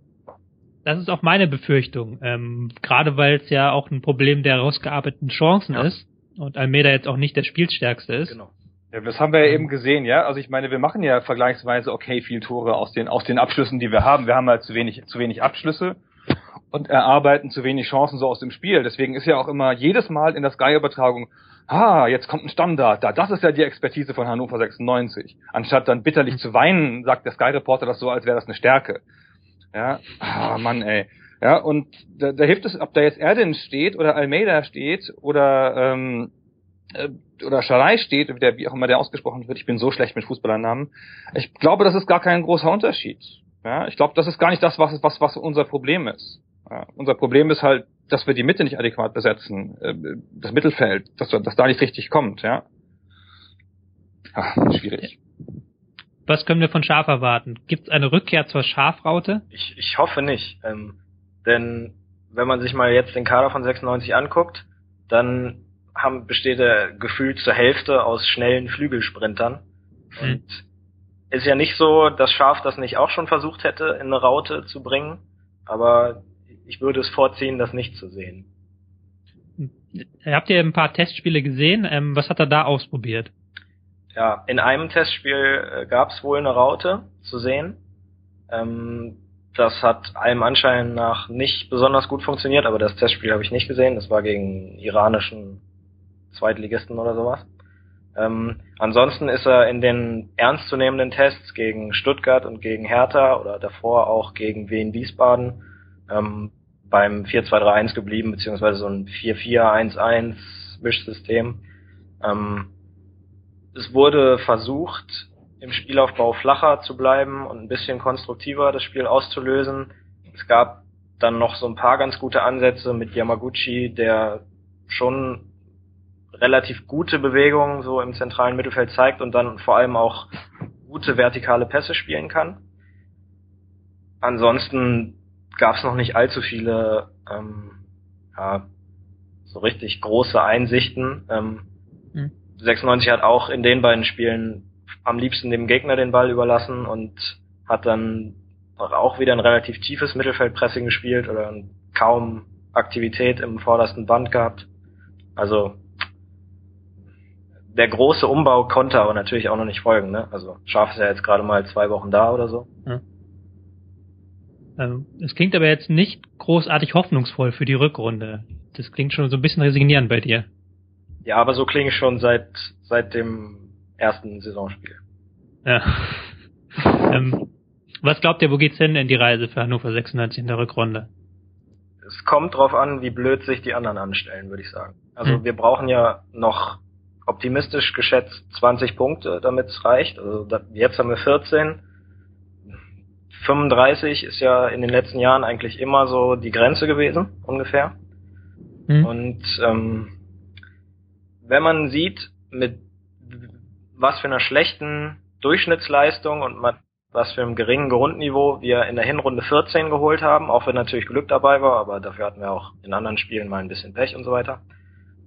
Das ist auch meine Befürchtung. Ähm, gerade weil es ja auch ein Problem der rausgearbeiteten Chancen ja. ist. und Almeida jetzt auch nicht der Spielstärkste ist. Genau. Ja, das haben wir ja eben gesehen, ja. Also ich meine, wir machen ja vergleichsweise okay viel Tore aus den aus den Abschlüssen, die wir haben. Wir haben halt zu wenig zu wenig Abschlüsse und erarbeiten zu wenig Chancen so aus dem Spiel. Deswegen ist ja auch immer jedes Mal in der Sky-Übertragung, ah, jetzt kommt ein Standard, da, das ist ja die Expertise von Hannover 96. Anstatt dann bitterlich zu weinen, sagt der Sky-Reporter das so, als wäre das eine Stärke. Ja, ah, Mann, ey. Ja, und da, da hilft es, ob da jetzt Erdin steht oder Almeida steht oder ähm, äh, oder Scharei steht, der, wie auch immer der ausgesprochen wird. Ich bin so schlecht mit Fußballernamen. Ich glaube, das ist gar kein großer Unterschied. Ja, ich glaube, das ist gar nicht das, was, was, was unser Problem ist. Ja, unser Problem ist halt, dass wir die Mitte nicht adäquat besetzen, äh, das Mittelfeld, dass, dass da nicht richtig kommt, ja. Ach, schwierig. Was können wir von Schaf erwarten? Gibt es eine Rückkehr zur Schafraute? Ich, ich hoffe nicht. Ähm, denn wenn man sich mal jetzt den Kader von 96 anguckt, dann haben, besteht er gefühlt zur Hälfte aus schnellen Flügelsprintern. Mhm. Und ist ja nicht so, dass Schaf das nicht auch schon versucht hätte, in eine Raute zu bringen. Aber ich würde es vorziehen, das nicht zu sehen. Habt ihr ein paar Testspiele gesehen? Ähm, was hat er da ausprobiert? Ja, in einem Testspiel äh, gab es wohl eine Raute zu sehen. Ähm, das hat allem Anschein nach nicht besonders gut funktioniert, aber das Testspiel habe ich nicht gesehen. Das war gegen iranischen Zweitligisten oder sowas. Ähm, ansonsten ist er in den ernstzunehmenden Tests gegen Stuttgart und gegen Hertha oder davor auch gegen Wien Wiesbaden ähm, beim 4-2-3-1 geblieben, beziehungsweise so ein 4-4-1-1 Mischsystem. Ähm, es wurde versucht, im Spielaufbau flacher zu bleiben und ein bisschen konstruktiver das Spiel auszulösen. Es gab dann noch so ein paar ganz gute Ansätze mit Yamaguchi, der schon relativ gute Bewegungen so im zentralen Mittelfeld zeigt und dann vor allem auch gute vertikale Pässe spielen kann. Ansonsten gab es noch nicht allzu viele ähm, ja, so richtig große Einsichten. Ähm, mhm. 96 hat auch in den beiden Spielen am liebsten dem Gegner den Ball überlassen und hat dann auch wieder ein relativ tiefes Mittelfeldpressing gespielt oder kaum Aktivität im vordersten Band gehabt. Also der große Umbau konnte aber natürlich auch noch nicht folgen. Ne? Also Schaf ist ja jetzt gerade mal zwei Wochen da oder so. Ja. Ähm, es klingt aber jetzt nicht großartig hoffnungsvoll für die Rückrunde. Das klingt schon so ein bisschen resignierend bei dir. Ja, aber so klinge ich schon seit seit dem ersten Saisonspiel. Ja. ähm, was glaubt ihr, wo geht's hin in die Reise für Hannover 96 in der Rückrunde? Es kommt drauf an, wie blöd sich die anderen anstellen, würde ich sagen. Also hm. wir brauchen ja noch optimistisch geschätzt 20 Punkte, damit es reicht. Also da, jetzt haben wir 14. 35 ist ja in den letzten Jahren eigentlich immer so die Grenze gewesen, ungefähr. Mhm. Und ähm, wenn man sieht, mit was für einer schlechten Durchschnittsleistung und was für einem geringen Grundniveau wir in der Hinrunde 14 geholt haben, auch wenn natürlich Glück dabei war, aber dafür hatten wir auch in anderen Spielen mal ein bisschen Pech und so weiter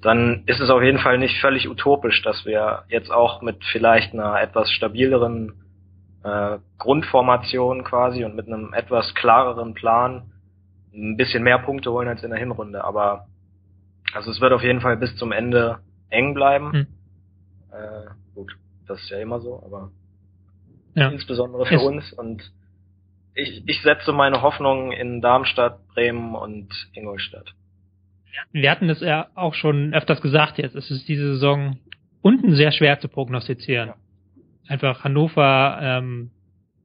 dann ist es auf jeden Fall nicht völlig utopisch, dass wir jetzt auch mit vielleicht einer etwas stabileren äh, Grundformation quasi und mit einem etwas klareren Plan ein bisschen mehr Punkte holen als in der Hinrunde. Aber also es wird auf jeden Fall bis zum Ende eng bleiben. Hm. Äh, gut, das ist ja immer so, aber ja. insbesondere für es uns und ich, ich setze meine Hoffnung in Darmstadt, Bremen und Ingolstadt wir hatten es ja auch schon öfters gesagt jetzt, es ist diese Saison unten sehr schwer zu prognostizieren. Ja. Einfach Hannover ähm,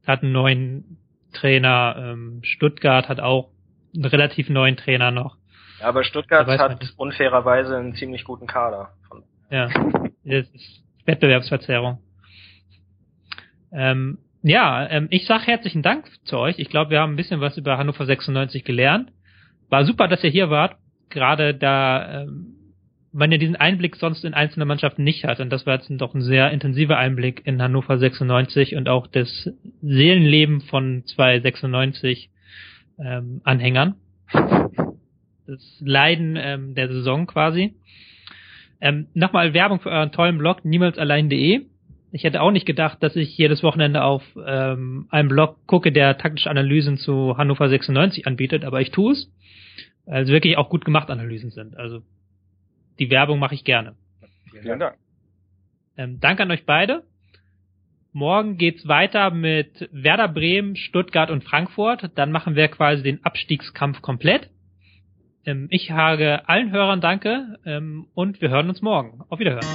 hat einen neuen Trainer, ähm, Stuttgart hat auch einen relativ neuen Trainer noch. Ja, aber Stuttgart hat unfairerweise einen ziemlich guten Kader. Ja, das ist Wettbewerbsverzerrung. Ähm, ja, ähm, ich sage herzlichen Dank zu euch. Ich glaube, wir haben ein bisschen was über Hannover 96 gelernt. War super, dass ihr hier wart gerade da ähm, man ja diesen Einblick sonst in einzelne Mannschaften nicht hat. Und das war jetzt doch ein sehr intensiver Einblick in Hannover 96 und auch das Seelenleben von zwei 96 ähm, Anhängern. Das Leiden ähm, der Saison quasi. Ähm, Nochmal Werbung für euren tollen Blog niemalsallein.de. Ich hätte auch nicht gedacht, dass ich jedes Wochenende auf ähm, einen Blog gucke, der taktische Analysen zu Hannover 96 anbietet, aber ich tue es also wirklich auch gut gemacht Analysen sind. Also die Werbung mache ich gerne. Vielen Dank. Ähm, danke an euch beide. Morgen geht's weiter mit Werder Bremen, Stuttgart und Frankfurt. Dann machen wir quasi den Abstiegskampf komplett. Ähm, ich sage allen Hörern Danke ähm, und wir hören uns morgen. Auf Wiederhören.